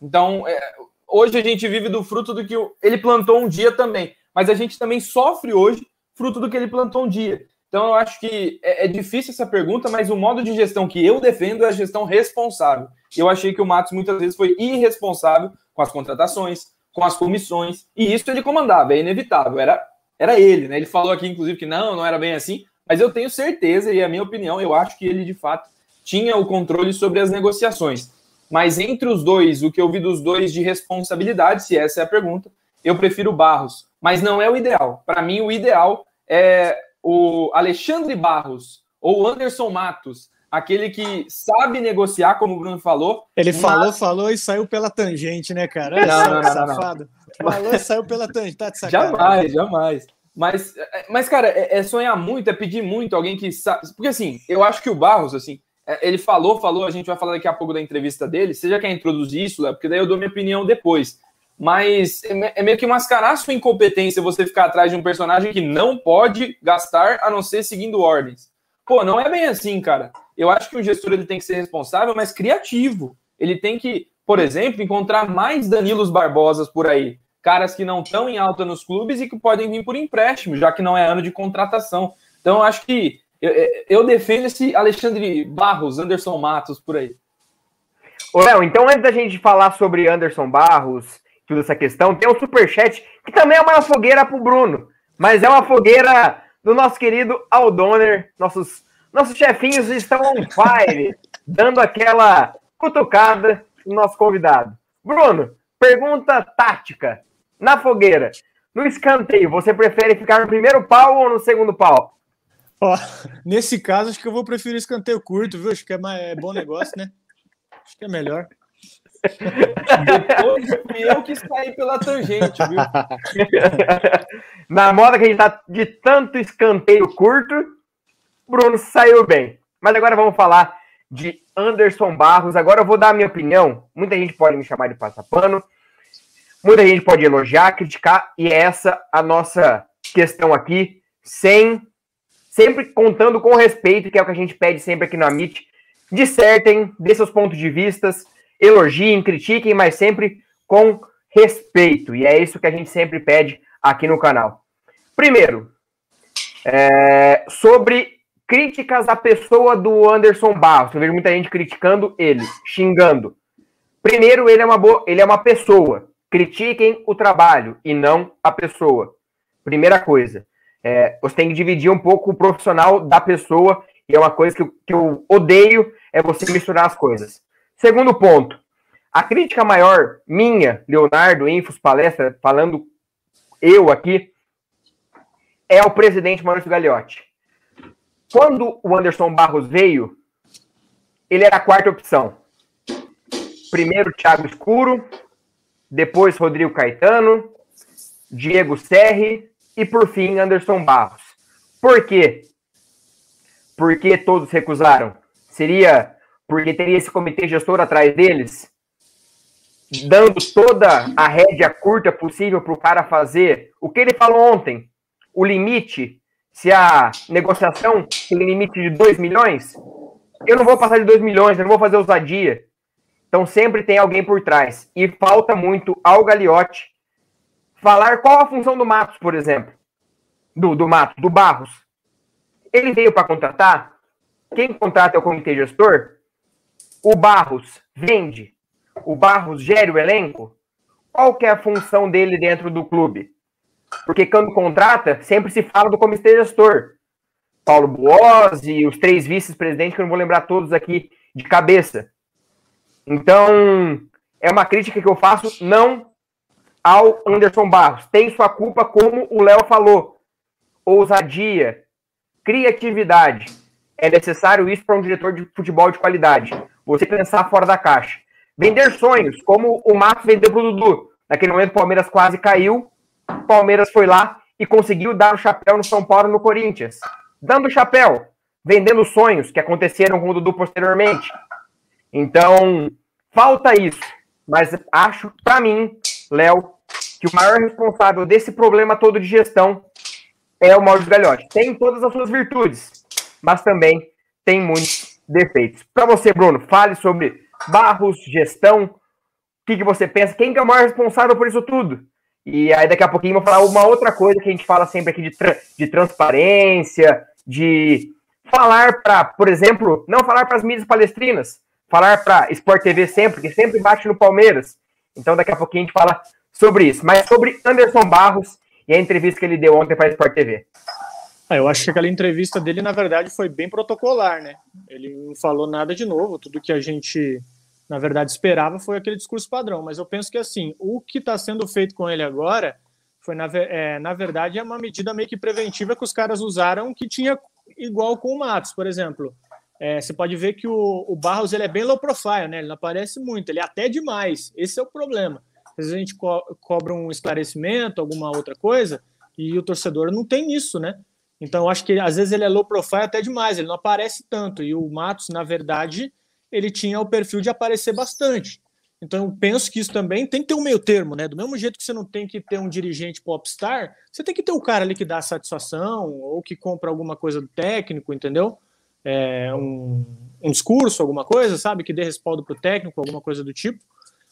Então, é, hoje a gente vive do fruto do que ele plantou um dia também, mas a gente também sofre hoje fruto do que ele plantou um dia. Então, eu acho que é, é difícil essa pergunta, mas o modo de gestão que eu defendo é a gestão responsável. Eu achei que o Matos muitas vezes foi irresponsável com as contratações, com as comissões, e isso ele comandava, é inevitável, era, era ele, né? Ele falou aqui, inclusive, que não, não era bem assim, mas eu tenho certeza, e a minha opinião, eu acho que ele de fato tinha o controle sobre as negociações. Mas entre os dois, o que eu vi dos dois de responsabilidade, se essa é a pergunta, eu prefiro Barros. Mas não é o ideal. Para mim, o ideal é o Alexandre Barros ou Anderson Matos, aquele que sabe negociar, como o Bruno falou. Ele mas... falou, falou e saiu pela tangente, né, cara? Não, não, não, safado. Não, Falou e saiu pela tangente, tá de sacanagem. Jamais, jamais. Mas, mas cara, é, é sonhar muito, é pedir muito alguém que sabe. Porque assim, eu acho que o Barros, assim, é, ele falou, falou, a gente vai falar daqui a pouco da entrevista dele. Você já quer introduzir isso, Léo? Porque daí eu dou minha opinião depois. Mas é, é meio que mascarar sua incompetência você ficar atrás de um personagem que não pode gastar a não ser seguindo ordens. Pô, não é bem assim, cara. Eu acho que o gestor ele tem que ser responsável, mas criativo. Ele tem que, por exemplo, encontrar mais Danilos Barbosas por aí. Caras que não estão em alta nos clubes e que podem vir por empréstimo, já que não é ano de contratação. Então, eu acho que eu, eu defendo esse Alexandre Barros, Anderson Matos por aí. Ô, Léo, então antes da gente falar sobre Anderson Barros, toda essa questão, tem um superchat, que também é uma fogueira pro Bruno, mas é uma fogueira do nosso querido Aldoner. Nossos, nossos chefinhos estão on fire, dando aquela cutucada no nosso convidado. Bruno, pergunta tática. Na fogueira, no escanteio, você prefere ficar no primeiro pau ou no segundo pau? Ó, nesse caso, acho que eu vou preferir escanteio curto, viu? Acho que é, mais, é bom negócio, né? Acho que é melhor. Depois fui eu que saí pela tangente, viu? Na moda que a gente tá de tanto escanteio curto, Bruno saiu bem. Mas agora vamos falar de Anderson Barros. Agora eu vou dar a minha opinião. Muita gente pode me chamar de passapano. Muita gente pode elogiar, criticar, e é essa a nossa questão aqui, sem sempre contando com respeito, que é o que a gente pede sempre aqui no Amit. Dissertem, dê seus pontos de vistas, elogiem, critiquem, mas sempre com respeito. E é isso que a gente sempre pede aqui no canal. Primeiro, é, sobre críticas à pessoa do Anderson Barros. Eu vejo muita gente criticando ele, xingando. Primeiro, ele é uma boa, ele é uma pessoa. Critiquem o trabalho e não a pessoa. Primeira coisa. É, você tem que dividir um pouco o profissional da pessoa, e é uma coisa que eu, que eu odeio, é você misturar as coisas. Segundo ponto, a crítica maior minha, Leonardo, Infos, palestra, falando eu aqui, é o presidente Maurício Gagliotti. Quando o Anderson Barros veio, ele era a quarta opção. Primeiro Thiago Escuro, depois Rodrigo Caetano, Diego Serri, e por fim Anderson Barros. Por quê? Porque todos recusaram? Seria porque teria esse comitê gestor atrás deles, dando toda a rédea curta possível para o cara fazer o que ele falou ontem. O limite, se a negociação tem limite de 2 milhões, eu não vou passar de 2 milhões, eu não vou fazer ousadia. Então sempre tem alguém por trás. E falta muito ao Gagliotti falar qual a função do Matos, por exemplo. Do, do Matos, do Barros. Ele veio para contratar. Quem contrata é o comitê gestor. O Barros vende. O Barros gera o elenco. Qual que é a função dele dentro do clube? Porque quando contrata, sempre se fala do comitê gestor. Paulo Buozzi os três vice-presidentes, que eu não vou lembrar todos aqui de cabeça. Então, é uma crítica que eu faço não ao Anderson Barros. Tem sua culpa, como o Léo falou. Ousadia, criatividade. É necessário isso para um diretor de futebol de qualidade. Você pensar fora da caixa. Vender sonhos, como o Matos vendeu para o Dudu. Naquele momento o Palmeiras quase caiu. O Palmeiras foi lá e conseguiu dar o chapéu no São Paulo no Corinthians. Dando chapéu, vendendo sonhos que aconteceram com o Dudu posteriormente. Então, falta isso. Mas acho, para mim, Léo, que o maior responsável desse problema todo de gestão é o Maurício Gagliotti. Tem todas as suas virtudes, mas também tem muitos defeitos. Para você, Bruno, fale sobre Barros, gestão, o que, que você pensa, quem que é o maior responsável por isso tudo? E aí daqui a pouquinho vou falar uma outra coisa que a gente fala sempre aqui de, tra de transparência, de falar para, por exemplo, não falar para as mídias palestrinas, falar para Sport TV sempre, que sempre bate no Palmeiras. Então daqui a pouquinho a gente fala sobre isso. Mas sobre Anderson Barros e a entrevista que ele deu ontem para a Sport TV. Ah, eu acho que aquela entrevista dele, na verdade, foi bem protocolar, né? Ele não falou nada de novo, tudo que a gente, na verdade, esperava foi aquele discurso padrão. Mas eu penso que, assim, o que está sendo feito com ele agora foi, na, é, na verdade, é uma medida meio que preventiva que os caras usaram que tinha igual com o Matos, por exemplo. É, você pode ver que o, o, Barros ele é bem low profile, né? Ele não aparece muito, ele é até demais. Esse é o problema. Às vezes a gente co cobra um esclarecimento, alguma outra coisa, e o torcedor não tem isso, né? Então, eu acho que às vezes ele é low profile até demais, ele não aparece tanto. E o Matos, na verdade, ele tinha o perfil de aparecer bastante. Então, eu penso que isso também tem que ter um meio termo, né? Do mesmo jeito que você não tem que ter um dirigente popstar, você tem que ter o um cara ali que dá satisfação ou que compra alguma coisa do técnico, entendeu? É, um, um discurso, alguma coisa, sabe? Que dê respaldo para o técnico, alguma coisa do tipo.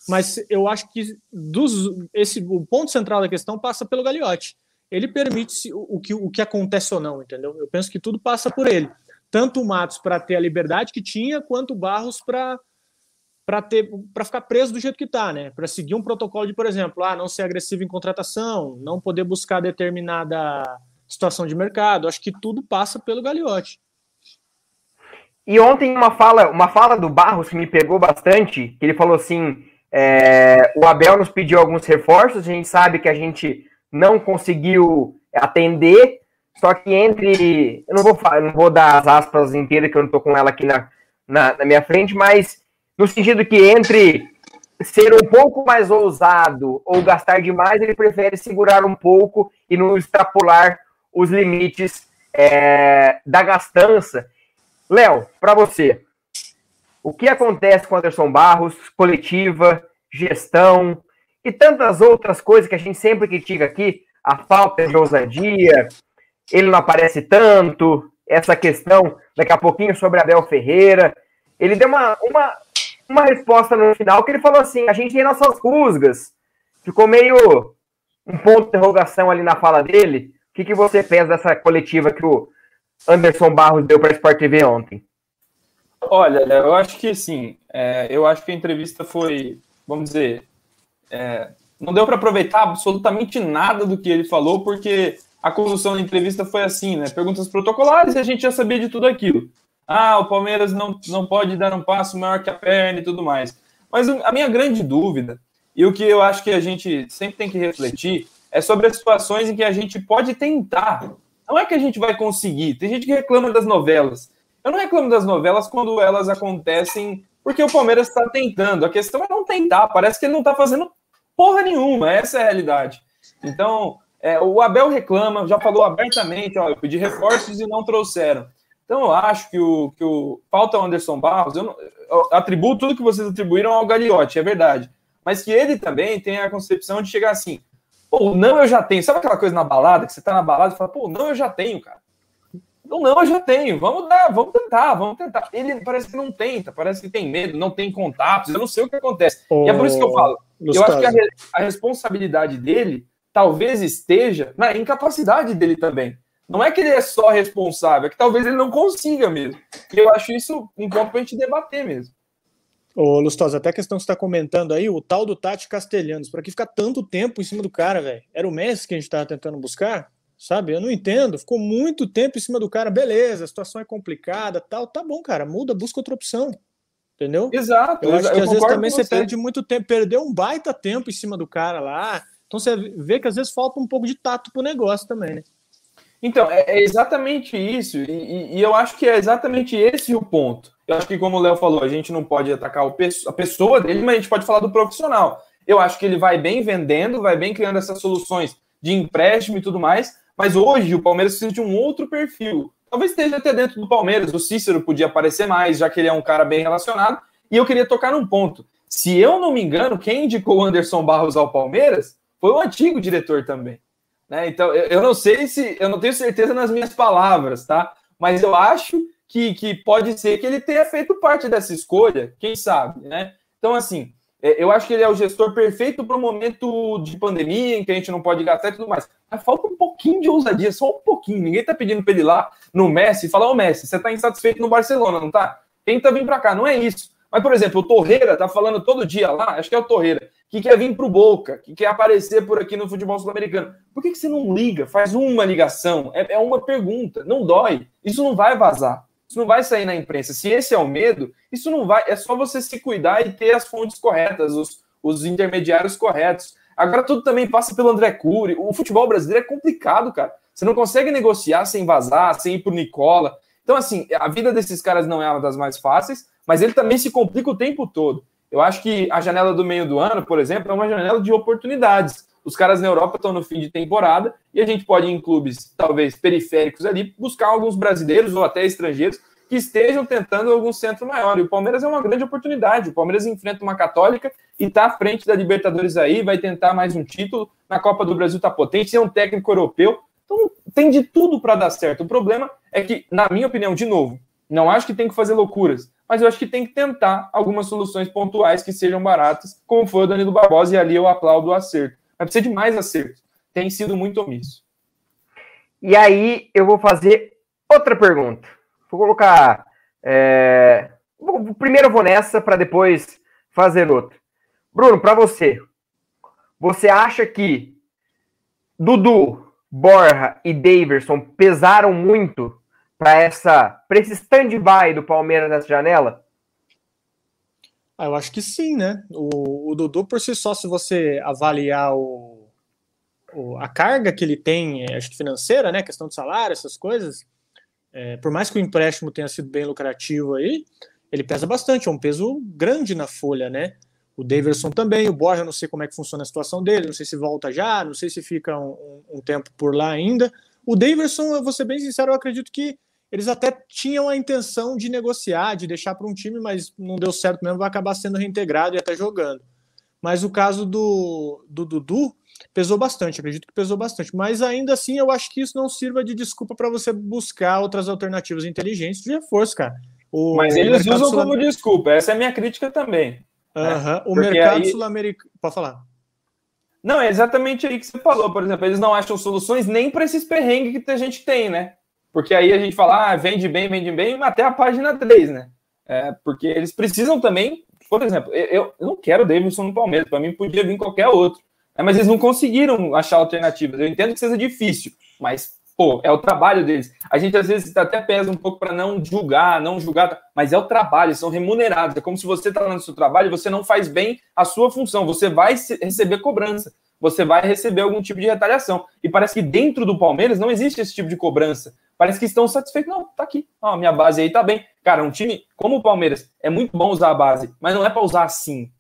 Mas eu acho que dos, esse, o ponto central da questão passa pelo Gagliotti ele permite o, que, o que acontece ou não, entendeu? Eu penso que tudo passa por ele. Tanto o Matos para ter a liberdade que tinha, quanto o Barros para para ter para ficar preso do jeito que está, né? Para seguir um protocolo de, por exemplo, ah, não ser agressivo em contratação, não poder buscar determinada situação de mercado. Acho que tudo passa pelo Gagliotti. E ontem uma fala, uma fala do Barros que me pegou bastante, ele falou assim: é, o Abel nos pediu alguns reforços, a gente sabe que a gente não conseguiu atender, só que entre. Eu não vou, não vou dar as aspas inteiras, que eu não estou com ela aqui na, na, na, minha frente, mas no sentido que entre ser um pouco mais ousado ou gastar demais, ele prefere segurar um pouco e não extrapolar os limites é, da gastança. Léo, para você, o que acontece com Anderson Barros, coletiva, gestão, e tantas outras coisas que a gente sempre critica aqui, a falta de ousadia, ele não aparece tanto, essa questão, daqui a pouquinho, sobre Abel Ferreira. Ele deu uma, uma, uma resposta no final que ele falou assim: a gente tem nossas rusgas. Ficou meio um ponto de interrogação ali na fala dele. O que, que você pensa dessa coletiva que o Anderson Barros deu para a Sport TV ontem? Olha, eu acho que sim. É, eu acho que a entrevista foi, vamos dizer, é, não deu para aproveitar absolutamente nada do que ele falou, porque a condução da entrevista foi assim, né? Perguntas protocolares e a gente já sabia de tudo aquilo. Ah, o Palmeiras não, não pode dar um passo maior que a perna e tudo mais. Mas a minha grande dúvida, e o que eu acho que a gente sempre tem que refletir, é sobre as situações em que a gente pode tentar. Não é que a gente vai conseguir. Tem gente que reclama das novelas. Eu não reclamo das novelas quando elas acontecem porque o Palmeiras está tentando. A questão é não tentar. Parece que ele não está fazendo porra nenhuma, essa é a realidade. Então, é, o Abel reclama, já falou abertamente, ó, eu pedi reforços e não trouxeram. Então, eu acho que o, que o falta o Anderson Barros, eu, não, eu atribuo tudo que vocês atribuíram ao Gagliotti, é verdade. Mas que ele também tem a concepção de chegar assim, pô, não eu já tenho. Sabe aquela coisa na balada, que você tá na balada e fala, pô, não eu já tenho, cara. Não, não, eu já tenho. Vamos dar, vamos tentar, vamos tentar. Ele parece que não tenta, parece que tem medo, não tem contatos, eu não sei o que acontece. Oh, e é por isso que eu falo. Eu acho que a, a, responsabilidade dele talvez esteja na incapacidade dele também. Não é que ele é só responsável, é que talvez ele não consiga mesmo. E eu acho isso um ponto para a gente debater mesmo. Ô, Lustosa, até a questão que você está comentando aí, o tal do Tati Castelhanos, para que ficar tanto tempo em cima do cara, velho? Era o Messi que a gente estava tentando buscar? sabe? Eu não entendo. Ficou muito tempo em cima do cara, beleza, a situação é complicada, tal, tá bom, cara, muda, busca outra opção. Entendeu? Exato. Eu acho que às vezes também você, você perde muito tempo, perdeu um baita tempo em cima do cara lá. Então você vê que às vezes falta um pouco de tato pro negócio também, né? Então, é, é exatamente isso, e, e, eu acho que é exatamente esse o ponto. Eu acho que, como o Léo falou, a gente não pode atacar o, a pessoa dele, mas a gente pode falar do profissional. Eu acho que ele vai bem vendendo, vai bem criando essas soluções de empréstimo e tudo mais, mas hoje o Palmeiras precisa de um outro perfil. Talvez esteja até dentro do Palmeiras. O Cícero podia aparecer mais, já que ele é um cara bem relacionado. E eu queria tocar num ponto. Se eu não me engano, quem indicou o Anderson Barros ao Palmeiras foi o antigo diretor também. Né? Então, eu, eu não sei se, eu não tenho certeza nas minhas palavras, tá? Mas eu acho que, que pode ser que ele tenha feito parte dessa escolha, quem sabe, né? Então, assim, é, eu acho que ele é o gestor perfeito para o momento de pandemia, em que a gente não pode gastar e tudo mais. Mas falta um pouquinho de ousadia, só um pouquinho. Ninguém está pedindo para ele ir lá no Messi e falar: Ô Messi, você está insatisfeito no Barcelona, não tá? Tenta vir para cá. Não é isso. Mas, por exemplo, o Torreira tá falando todo dia lá, acho que é o Torreira, que quer vir para o Boca, que quer aparecer por aqui no futebol sul-americano. Por que, que você não liga? Faz uma ligação. É, é uma pergunta. Não dói. Isso não vai vazar. Isso não vai sair na imprensa. Se esse é o medo, isso não vai. É só você se cuidar e ter as fontes corretas, os, os intermediários corretos. Agora tudo também passa pelo André Cury. O futebol brasileiro é complicado, cara. Você não consegue negociar sem vazar, sem ir pro Nicola. Então, assim, a vida desses caras não é uma das mais fáceis, mas ele também se complica o tempo todo. Eu acho que a janela do meio do ano, por exemplo, é uma janela de oportunidades. Os caras na Europa estão no fim de temporada e a gente pode, em clubes talvez periféricos ali, buscar alguns brasileiros ou até estrangeiros que estejam tentando algum centro maior. E o Palmeiras é uma grande oportunidade. O Palmeiras enfrenta uma católica e está à frente da Libertadores aí, vai tentar mais um título. Na Copa do Brasil está potente, é um técnico europeu. Então tem de tudo para dar certo. O problema é que, na minha opinião, de novo, não acho que tem que fazer loucuras, mas eu acho que tem que tentar algumas soluções pontuais que sejam baratas, como foi o Danilo Barbosa, e ali eu aplaudo o acerto. Mas precisa de mais acerto. Tem sido muito omisso. E aí eu vou fazer outra pergunta. Vou colocar. É... Primeiro eu vou nessa para depois fazer outra. Bruno, para você. Você acha que Dudu, Borja e Daverson pesaram muito para essa para esse stand-by do Palmeiras nessa janela? Ah, eu acho que sim, né? O, o Dudu, por si só, se você avaliar o, o, a carga que ele tem, é, acho que financeira, né? Questão de salário, essas coisas, é, por mais que o empréstimo tenha sido bem lucrativo aí, ele pesa bastante, é um peso grande na folha, né? O Daverson também, o Borja, não sei como é que funciona a situação dele, não sei se volta já, não sei se fica um, um tempo por lá ainda. O Daverson, eu vou ser bem sincero, eu acredito que eles até tinham a intenção de negociar, de deixar para um time, mas não deu certo mesmo, vai acabar sendo reintegrado e até jogando. Mas o caso do, do Dudu pesou bastante, acredito que pesou bastante. Mas ainda assim, eu acho que isso não sirva de desculpa para você buscar outras alternativas inteligentes de reforço, cara. O, mas eles usam como desculpa, essa é a minha crítica também. Uhum. É, o mercado aí... sul-americano. Pode falar. Não, é exatamente aí que você falou. Por exemplo, eles não acham soluções nem para esses perrengues que a gente tem, né? Porque aí a gente fala, ah, vende bem, vende bem, até a página 3, né? É, porque eles precisam também, por exemplo, eu, eu não quero o Davidson no Palmeiras, para mim podia vir qualquer outro. É, mas eles não conseguiram achar alternativas. Eu entendo que seja difícil, mas, pô, é o trabalho deles. A gente às vezes até pesa um pouco para não julgar, não julgar, mas é o trabalho, são remunerados. É como se você está no seu trabalho e você não faz bem a sua função, você vai receber cobrança você vai receber algum tipo de retaliação. E parece que dentro do Palmeiras não existe esse tipo de cobrança. Parece que estão satisfeitos. Não, tá aqui. Ó, minha base aí tá bem. Cara, um time como o Palmeiras é muito bom usar a base, mas não é para usar assim.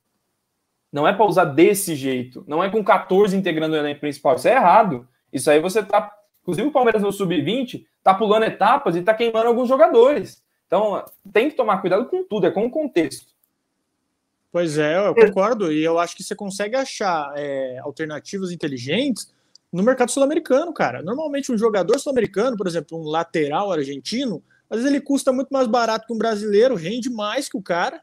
Não é para usar desse jeito. Não é com 14 integrando o elenco principal. Isso é errado. Isso aí você tá. Inclusive o Palmeiras no sub-20 tá pulando etapas e tá queimando alguns jogadores. Então tem que tomar cuidado com tudo, é com o contexto. Pois é, eu concordo. E eu acho que você consegue achar é, alternativas inteligentes no mercado sul-americano, cara. Normalmente, um jogador sul-americano, por exemplo, um lateral argentino, às vezes ele custa muito mais barato que um brasileiro, rende mais que o cara.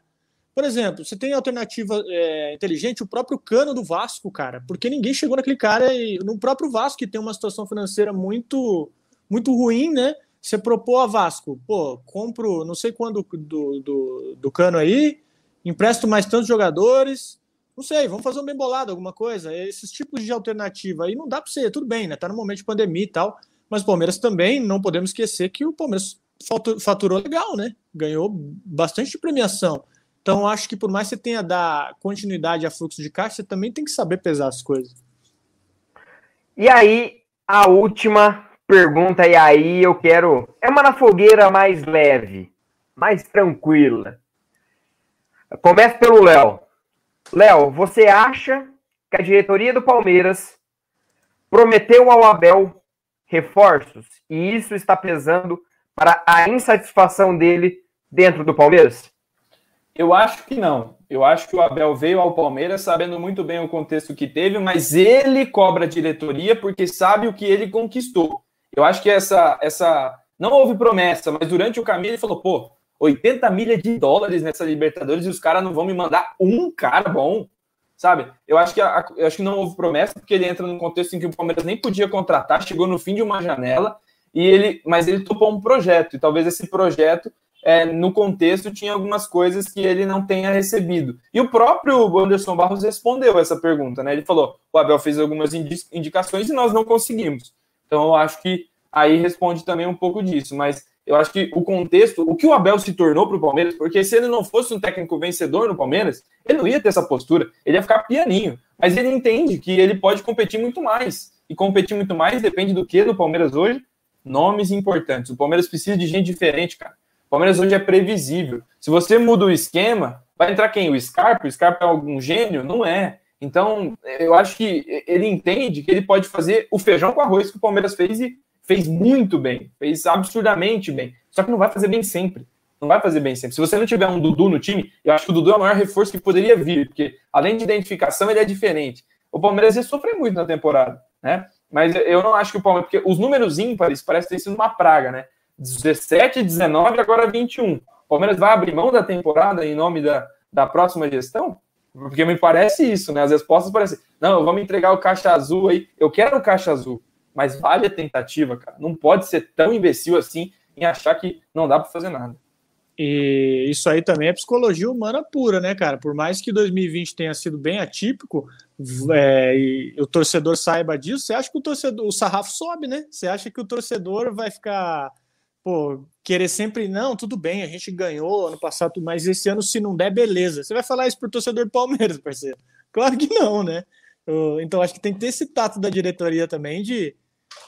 Por exemplo, você tem alternativa é, inteligente, o próprio Cano do Vasco, cara, porque ninguém chegou naquele cara e no próprio Vasco, que tem uma situação financeira muito, muito ruim, né? Você propôs a Vasco, pô, compro não sei quando do, do, do Cano aí, empresto mais tantos jogadores, não sei, vamos fazer um bem bolado, alguma coisa. Esses tipos de alternativa aí não dá para ser, tudo bem, né? Tá no momento de pandemia e tal, mas o Palmeiras também, não podemos esquecer que o Palmeiras faturou legal, né? Ganhou bastante premiação. Então, acho que por mais que você tenha dar continuidade a fluxo de caixa, você também tem que saber pesar as coisas. E aí, a última pergunta, e aí eu quero. É uma na fogueira mais leve, mais tranquila. Começa pelo Léo. Léo, você acha que a diretoria do Palmeiras prometeu ao Abel reforços e isso está pesando para a insatisfação dele dentro do Palmeiras? Eu acho que não. Eu acho que o Abel veio ao Palmeiras sabendo muito bem o contexto que teve, mas ele cobra a diretoria porque sabe o que ele conquistou. Eu acho que essa, essa não houve promessa, mas durante o caminho ele falou: pô, 80 milhas de dólares nessa Libertadores e os caras não vão me mandar um cara bom, sabe? Eu acho que a, eu acho que não houve promessa porque ele entra num contexto em que o Palmeiras nem podia contratar, chegou no fim de uma janela e ele, mas ele topou um projeto e talvez esse projeto é, no contexto tinha algumas coisas que ele não tenha recebido. E o próprio Anderson Barros respondeu essa pergunta, né? Ele falou: o Abel fez algumas indicações e nós não conseguimos. Então eu acho que aí responde também um pouco disso, mas eu acho que o contexto, o que o Abel se tornou para o Palmeiras, porque se ele não fosse um técnico vencedor no Palmeiras, ele não ia ter essa postura, ele ia ficar pianinho. Mas ele entende que ele pode competir muito mais. E competir muito mais depende do que do Palmeiras hoje? Nomes importantes. O Palmeiras precisa de gente diferente, cara. O Palmeiras hoje é previsível. Se você muda o esquema, vai entrar quem? O Scarpa? O Scarpa é algum gênio? Não é. Então, eu acho que ele entende que ele pode fazer o feijão com arroz que o Palmeiras fez e fez muito bem, fez absurdamente bem. Só que não vai fazer bem sempre. Não vai fazer bem sempre. Se você não tiver um Dudu no time, eu acho que o Dudu é o maior reforço que poderia vir, porque além de identificação, ele é diferente. O Palmeiras ia sofrer muito na temporada, né? Mas eu não acho que o Palmeiras, porque os números ímpares parecem ter sido uma praga, né? 17, 19, agora 21. O Palmeiras vai abrir mão da temporada em nome da, da próxima gestão? Porque me parece isso, né? As respostas parecem, não, vamos entregar o caixa azul aí. Eu quero o caixa azul, mas vale a tentativa, cara. Não pode ser tão imbecil assim em achar que não dá para fazer nada. E isso aí também é psicologia humana pura, né, cara? Por mais que 2020 tenha sido bem atípico, é, e o torcedor saiba disso, você acha que o torcedor, o sarrafo sobe, né? Você acha que o torcedor vai ficar, pô, querer sempre, não, tudo bem, a gente ganhou ano passado, mas esse ano, se não der, beleza. Você vai falar isso pro torcedor do Palmeiras, parceiro? Claro que não, né? Então acho que tem que ter esse tato da diretoria também de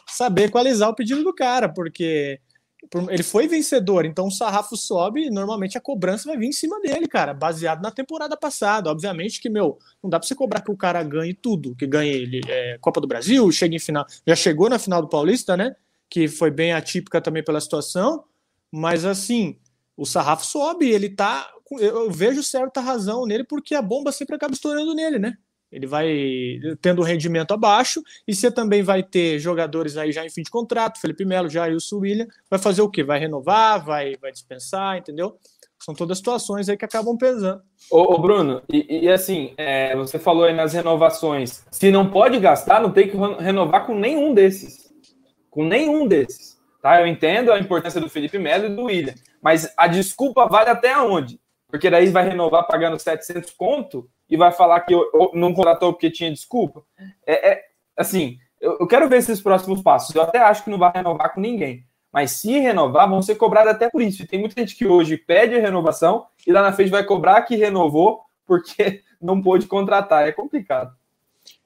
saber equalizar o pedido do cara, porque ele foi vencedor, então o sarrafo sobe e normalmente a cobrança vai vir em cima dele, cara, baseado na temporada passada. Obviamente que, meu, não dá pra você cobrar que o cara ganhe tudo, que ganhe ele é, Copa do Brasil, chegue em final, já chegou na final do Paulista, né? Que foi bem atípica também pela situação, mas assim, o sarrafo sobe, ele tá. Eu vejo certa razão nele, porque a bomba sempre acaba estourando nele, né? Ele vai tendo um rendimento abaixo, e você também vai ter jogadores aí já em fim de contrato, Felipe Melo, Jailson William, vai fazer o quê? Vai renovar, vai, vai dispensar, entendeu? São todas situações aí que acabam pesando. Ô, ô Bruno, e, e assim, é, você falou aí nas renovações, se não pode gastar, não tem que renovar com nenhum desses. Com nenhum desses. Tá? Eu entendo a importância do Felipe Melo e do William, mas a desculpa vale até onde? Porque daí vai renovar pagando 700 conto, e vai falar que eu, eu não contratou porque tinha desculpa. É, é assim, eu, eu, quero ver esses próximos passos. Eu até acho que não vai renovar com ninguém. Mas se renovar, vão ser cobrados até por isso. E tem muita gente que hoje pede renovação e lá na frente vai cobrar que renovou porque não pôde contratar. É complicado.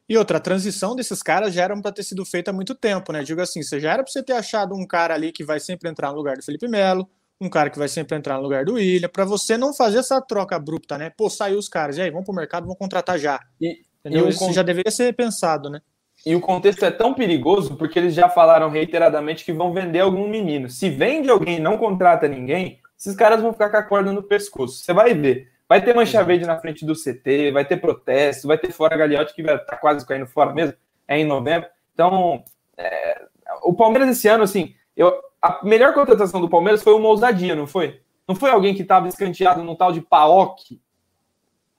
E outra, a transição desses caras já era para ter sido feita há muito tempo, né? Digo assim, você já era para você ter achado um cara ali que vai sempre entrar no lugar do Felipe Melo, um cara que vai sempre entrar no lugar do William, para você não fazer essa troca abrupta, né? Pô, saiu os caras, e aí, vamos pro mercado, vamos contratar já. E, Entendeu? E Isso con... já deveria ser pensado, né? E o contexto é tão perigoso porque eles já falaram reiteradamente que vão vender algum menino. Se vende alguém e não contrata ninguém, esses caras vão ficar com a corda no pescoço. Você vai ver. Vai ter mancha verde na frente do CT, vai ter protesto, vai ter fora Gagliotti que tá quase caindo fora mesmo. É em novembro. Então, é... o Palmeiras esse ano, assim, eu, a melhor contratação do Palmeiras foi uma ousadia, não foi? Não foi alguém que estava escanteado no tal de Paok.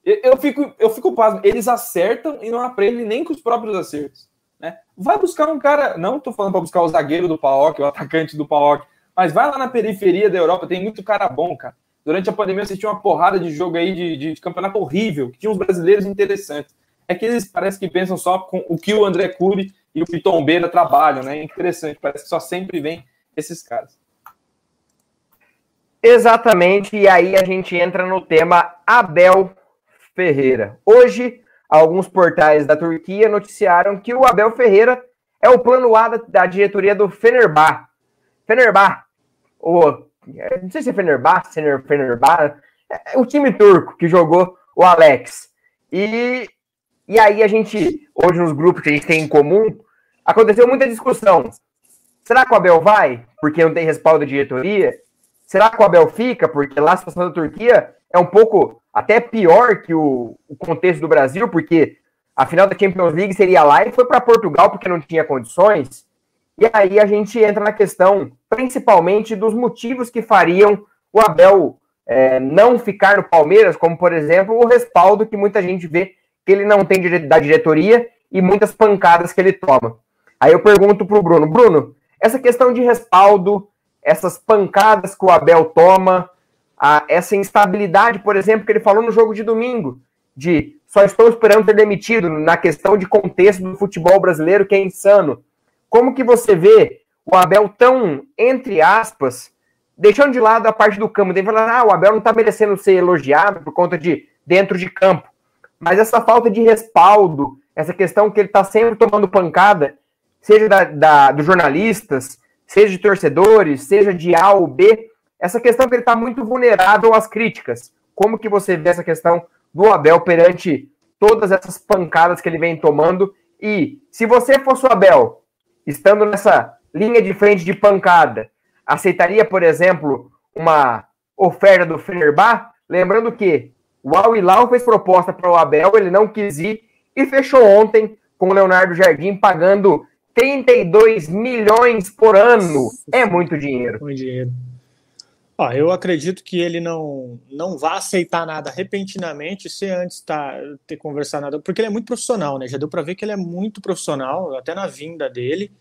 Eu, eu, fico, eu fico pasmo. Eles acertam e não aprendem nem com os próprios acertos. Né? Vai buscar um cara. Não estou falando para buscar o zagueiro do Paok, o atacante do Paok, mas vai lá na periferia da Europa, tem muito cara bom, cara. Durante a pandemia você tinha uma porrada de jogo aí de, de, de campeonato horrível, que tinha uns brasileiros interessantes. É que eles parece que pensam só com o que o André Cury e o Pitombeira trabalham, né? É interessante, parece que só sempre vem esses caras. Exatamente, e aí a gente entra no tema Abel Ferreira. Hoje, alguns portais da Turquia noticiaram que o Abel Ferreira é o plano A da, diretoria do Fenerbah. Fenerbah, o, não sei se é Fenerbah, Fenerbah, é o time turco que jogou o Alex. E, e aí a gente, hoje nos grupos que a gente tem em comum, aconteceu muita discussão. Será que o Abel vai? Porque não tem respaldo da diretoria? Será que o Abel fica? Porque lá a situação da Turquia é um pouco até pior que o, o contexto do Brasil, porque a final da Champions League seria lá e foi para Portugal porque não tinha condições. E aí a gente entra na questão, principalmente, dos motivos que fariam o Abel é, não ficar no Palmeiras, como, por exemplo, o respaldo que muita gente vê que ele não tem da diretoria e muitas pancadas que ele toma. Aí eu pergunto para o Bruno, Bruno, essa questão de respaldo, essas pancadas que o Abel toma, a, essa instabilidade, por exemplo, que ele falou no jogo de domingo, de só estou esperando ser demitido na questão de contexto do futebol brasileiro, que é insano. Como que você vê o Abel tão, entre aspas, deixando de lado a parte do campo, dele falando, ah, o Abel não está merecendo ser elogiado por conta de dentro de campo. Mas essa falta de respaldo, essa questão que ele está sempre tomando pancada, seja da, da, dos jornalistas, seja de torcedores, seja de A ou B, essa questão que ele está muito vulnerável às críticas. Como que você vê essa questão do Abel perante todas essas pancadas que ele vem tomando? E se você fosse o Abel, estando nessa linha de frente de pancada, aceitaria, por exemplo, uma oferta do Fenerbah? Lembrando que o Al Hilal fez proposta para o Abel, ele não quis ir e fechou ontem com o Leonardo Jardim pagando 32 milhões por ano. É muito dinheiro. Muito dinheiro. Ó, eu acredito que ele não não vai aceitar nada repentinamente se antes tá, ter conversado nada, porque ele é muito profissional, né? Já deu para ver que ele é muito profissional, até na vinda dele.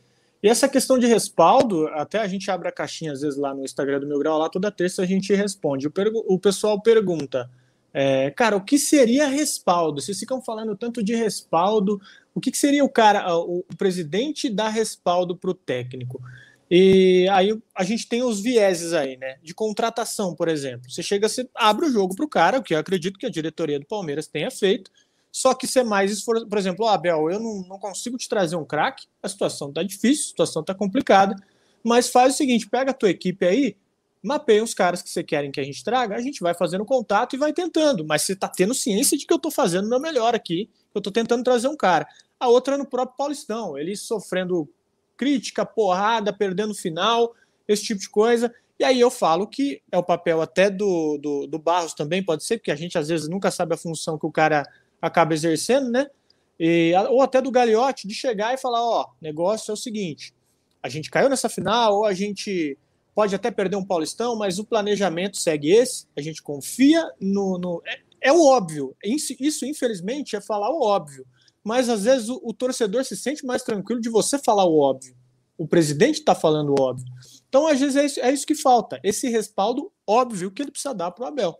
E essa questão de respaldo, até a gente abre a caixinha às vezes lá no Instagram do Meu Grau, lá toda terça a gente responde. O, o pessoal pergunta, é, cara, o que seria respaldo? Vocês ficam falando tanto de respaldo, o que, que seria o cara, o, o presidente dar respaldo para o técnico? E aí a gente tem os vieses aí, né? De contratação, por exemplo. Você chega, você abre o jogo para o cara, o que eu acredito que a diretoria do Palmeiras tenha feito. Só que ser mais esforço. Por exemplo, oh, Abel, eu não, não consigo te trazer um craque, a situação tá difícil, a situação tá complicada. Mas faz o seguinte: pega a tua equipe aí, mapeia os caras que você querem que a gente traga, a gente vai fazendo contato e vai tentando. Mas você tá tendo ciência de que eu tô fazendo o meu melhor aqui, eu tô tentando trazer um cara. A outra é no próprio Paulistão, ele sofrendo crítica, porrada, perdendo final, esse tipo de coisa. E aí eu falo que é o papel até do, do, do, Barros também, pode ser, porque a gente às vezes nunca sabe a função que o cara acaba exercendo, né? E, ou até do Gagliotti, de chegar e falar, ó, negócio é o seguinte, a gente caiu nessa final, ou a gente pode até perder um Paulistão, mas o planejamento segue esse, a gente confia no... no... É, é o óbvio, isso, isso infelizmente é falar o óbvio, mas às vezes o, o torcedor se sente mais tranquilo de você falar o óbvio. O presidente está falando o óbvio. Então, às vezes, é isso, é isso, que falta. Esse respaldo óbvio que ele precisa dar para o Abel.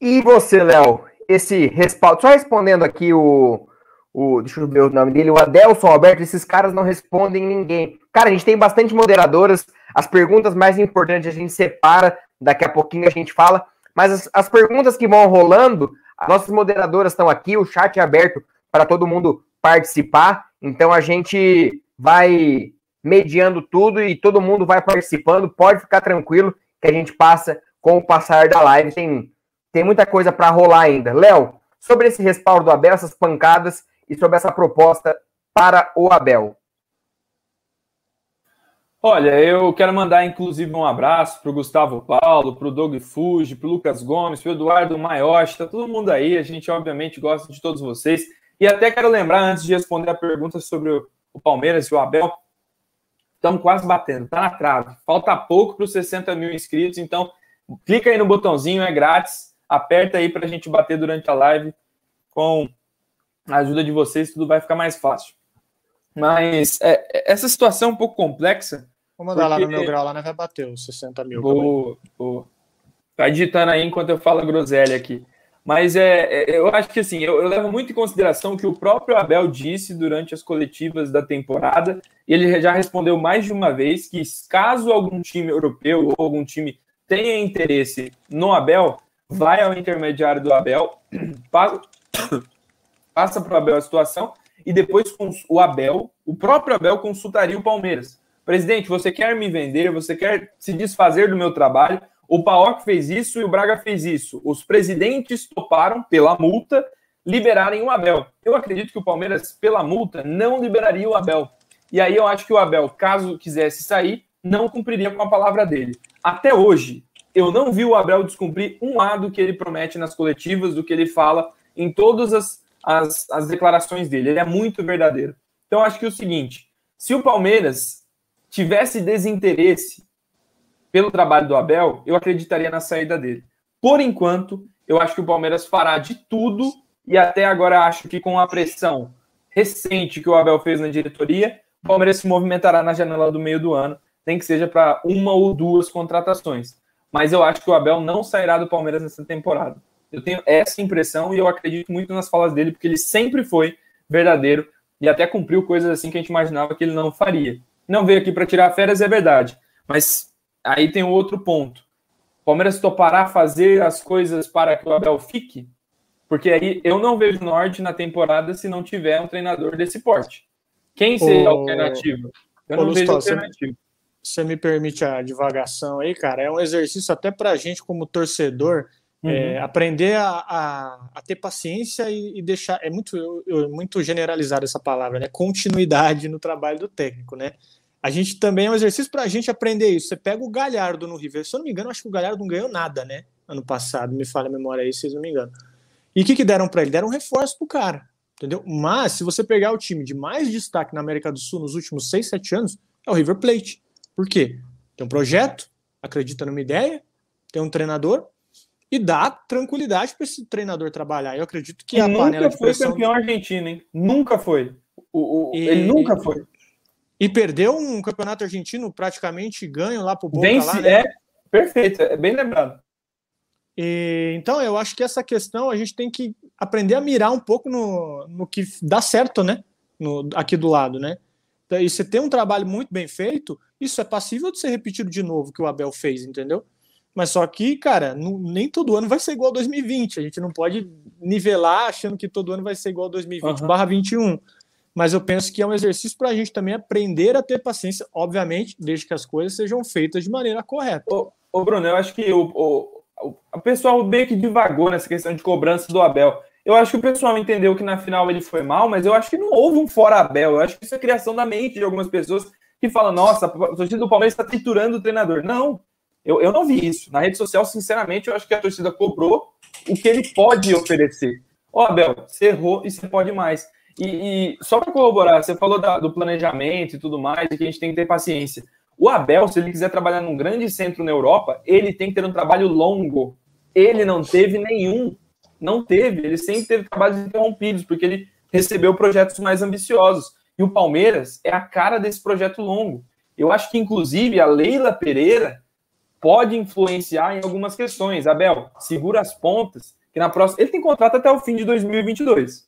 E você, Léo? Esse respaldo. Só respondendo aqui o, o. Deixa eu ver o nome dele, o Adelson Alberto. Esses caras não respondem ninguém. Cara, a gente tem bastante moderadoras. As perguntas mais importantes a gente separa. Daqui a pouquinho a gente fala. Mas as, as perguntas que vão rolando, nossas moderadoras estão aqui, o chat é aberto para todo mundo participar. Então a gente vai mediando tudo e todo mundo vai participando. Pode ficar tranquilo que a gente passa com o passar da live. Tem, tem muita coisa para rolar ainda. Léo, sobre esse respaldo do Abel, essas pancadas e sobre essa proposta para o Abel. Olha, eu quero mandar inclusive um abraço para o Gustavo Paulo, para o Doug Fuji, para o Lucas Gomes, para o Eduardo Maiochi, tá todo mundo aí. A gente obviamente gosta de todos vocês. E até quero lembrar, antes de responder a pergunta sobre o, Palmeiras e o Abel, estamos quase batendo, tá na trave. Falta pouco para os 60 mil inscritos, então clica aí no botãozinho, é grátis. Aperta aí para a gente bater durante a live. Com a ajuda de vocês, tudo vai ficar mais fácil. Mas é, é, essa situação é um pouco complexa. Vou mandar porque... lá no meu grau, lá né, vai bater os 60 mil. Vou, vou. Tá digitando aí enquanto eu falo groselha aqui. Mas é, é, eu acho que assim, eu, eu, levo muito em consideração que o próprio Abel disse durante as coletivas da temporada, e ele já respondeu mais de uma vez que caso algum time europeu ou algum time tenha interesse no Abel, vai ao intermediário do Abel, passa, passa para o Abel a situação e depois o Abel, o próprio Abel consultaria o Palmeiras. Presidente, você quer me vender, você quer se desfazer do meu trabalho? O Paok fez isso e o Braga fez isso. Os presidentes toparam, pela multa, liberarem o Abel. Eu acredito que o Palmeiras, pela multa, não liberaria o Abel. E aí eu acho que o Abel, caso quisesse sair, não cumpriria com a palavra dele. Até hoje, eu não vi o Abel descumprir um lado que ele promete nas coletivas, do que ele fala em todas as, as, as declarações dele. Ele é muito verdadeiro. Então, acho que é o seguinte: se o Palmeiras tivesse desinteresse pelo trabalho do Abel, eu acreditaria na saída dele. Por enquanto, eu acho que o Palmeiras fará de tudo e até agora acho que com a pressão recente que o Abel fez na diretoria, o Palmeiras se movimentará na janela do meio do ano, nem que seja para uma ou duas contratações. Mas eu acho que o Abel não sairá do Palmeiras nessa temporada. Eu tenho essa impressão e eu acredito muito nas falas dele, porque ele sempre foi verdadeiro e até cumpriu coisas assim que a gente imaginava que ele não faria. Não veio aqui para tirar férias, é verdade. Mas aí tem outro ponto. O Palmeiras topará fazer as coisas para que o Abel fique? Porque aí eu não vejo norte na temporada se não tiver um treinador desse porte. Quem seria a alternativa? Eu não vejo alternativa. Você me permite a divagação aí, cara? É um exercício até para a gente, como torcedor, uhum. é, aprender a, a, a, ter paciência e, e deixar. É muito, eu, muito generalizado essa palavra, né? Continuidade no trabalho do técnico, né? A gente também é um exercício para a gente aprender isso. Você pega o Galhardo no River. Se eu não me engano, acho que o Galhardo não ganhou nada, né? Ano passado, me falha a memória aí, se eu não me engano. E o que, que deram para ele? Deram um reforço pro cara, entendeu? Mas se você pegar o time de mais destaque na América do Sul nos últimos 6, 7 anos, é o River Plate. Por quê? Tem um projeto, acredita numa ideia, tem um treinador e dá tranquilidade para esse treinador trabalhar. Eu acredito que e a nunca foi campeão argentino, hein? Nunca foi. O, o e, ele nunca foi. E perdeu um campeonato argentino praticamente ganho lá pro Boca Vence, lá, né? É, perfeito, é bem lembrado. E, então, eu acho que essa questão a gente tem que aprender a mirar um pouco no, no que dá certo, né? No, aqui do lado, né? E você tem um trabalho muito bem feito, isso é passível de ser repetido de novo que o Abel fez, entendeu? Mas só que, cara, não, nem todo ano vai ser igual a 2020. A gente não pode nivelar achando que todo ano vai ser igual a 2020 uhum. barra 21. Mas eu penso que é um exercício para a gente também aprender a ter paciência, obviamente, desde que as coisas sejam feitas de maneira correta. Ô, ô Bruno, eu acho que o, o, o pessoal meio que divagou nessa questão de cobrança do Abel. Eu acho que o pessoal entendeu que na final ele foi mal, mas eu acho que não houve um fora Abel. Eu acho que isso é criação da mente de algumas pessoas que falam: nossa, a torcida do Palmeiras está triturando o treinador. Não, eu, eu não vi isso. Na rede social, sinceramente, eu acho que a torcida cobrou o que ele pode oferecer. Ó, oh, Abel, você errou e você pode mais. E, e só para corroborar, você falou da, do planejamento e tudo mais, e que a gente tem que ter paciência. O Abel, se ele quiser trabalhar num grande centro na Europa, ele tem que ter um trabalho longo. Ele não teve nenhum. Não teve. Ele sempre teve trabalhos interrompidos, porque ele recebeu projetos mais ambiciosos. E o Palmeiras é a cara desse projeto longo. Eu acho que, inclusive, a Leila Pereira pode influenciar em algumas questões. Abel, segura as pontas, que na próxima. Ele tem contrato até o fim de 2022.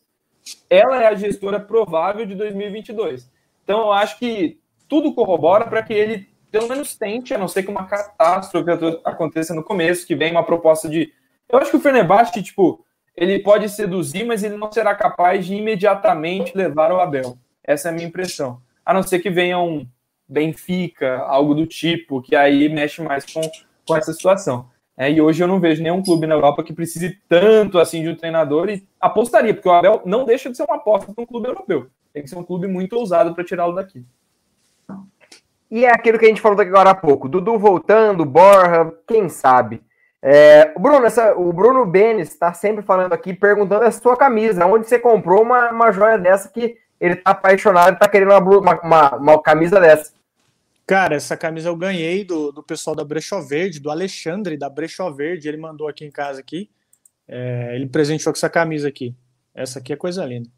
Ela é a gestora provável de 2022. Então, eu acho que tudo corrobora para que ele pelo menos tente, a não ser que uma catástrofe aconteça no começo, que vem uma proposta de. Eu acho que o Fenerbahçe, tipo, ele pode seduzir, mas ele não será capaz de imediatamente levar o Abel. Essa é a minha impressão. A não ser que venha um Benfica, algo do tipo, que aí mexe mais com, com essa situação. É, e hoje eu não vejo nenhum clube na Europa que precise tanto assim de um treinador e apostaria, porque o Abel não deixa de ser uma aposta para um clube europeu. Tem que ser um clube muito ousado para tirá-lo daqui. E é aquilo que a gente falou agora há pouco. Dudu voltando, Borra, quem sabe. É, Bruno, essa, o Bruno Benes está sempre falando aqui, perguntando a sua camisa. Onde você comprou uma, uma joia dessa que ele tá apaixonado e tá querendo uma, uma, uma, camisa dessa? Cara, essa camisa eu ganhei do, do pessoal da Brechó Verde, do Alexandre da Brechó Verde. Ele mandou aqui em casa aqui. É, ele presenteou com essa camisa aqui. Essa aqui é coisa linda.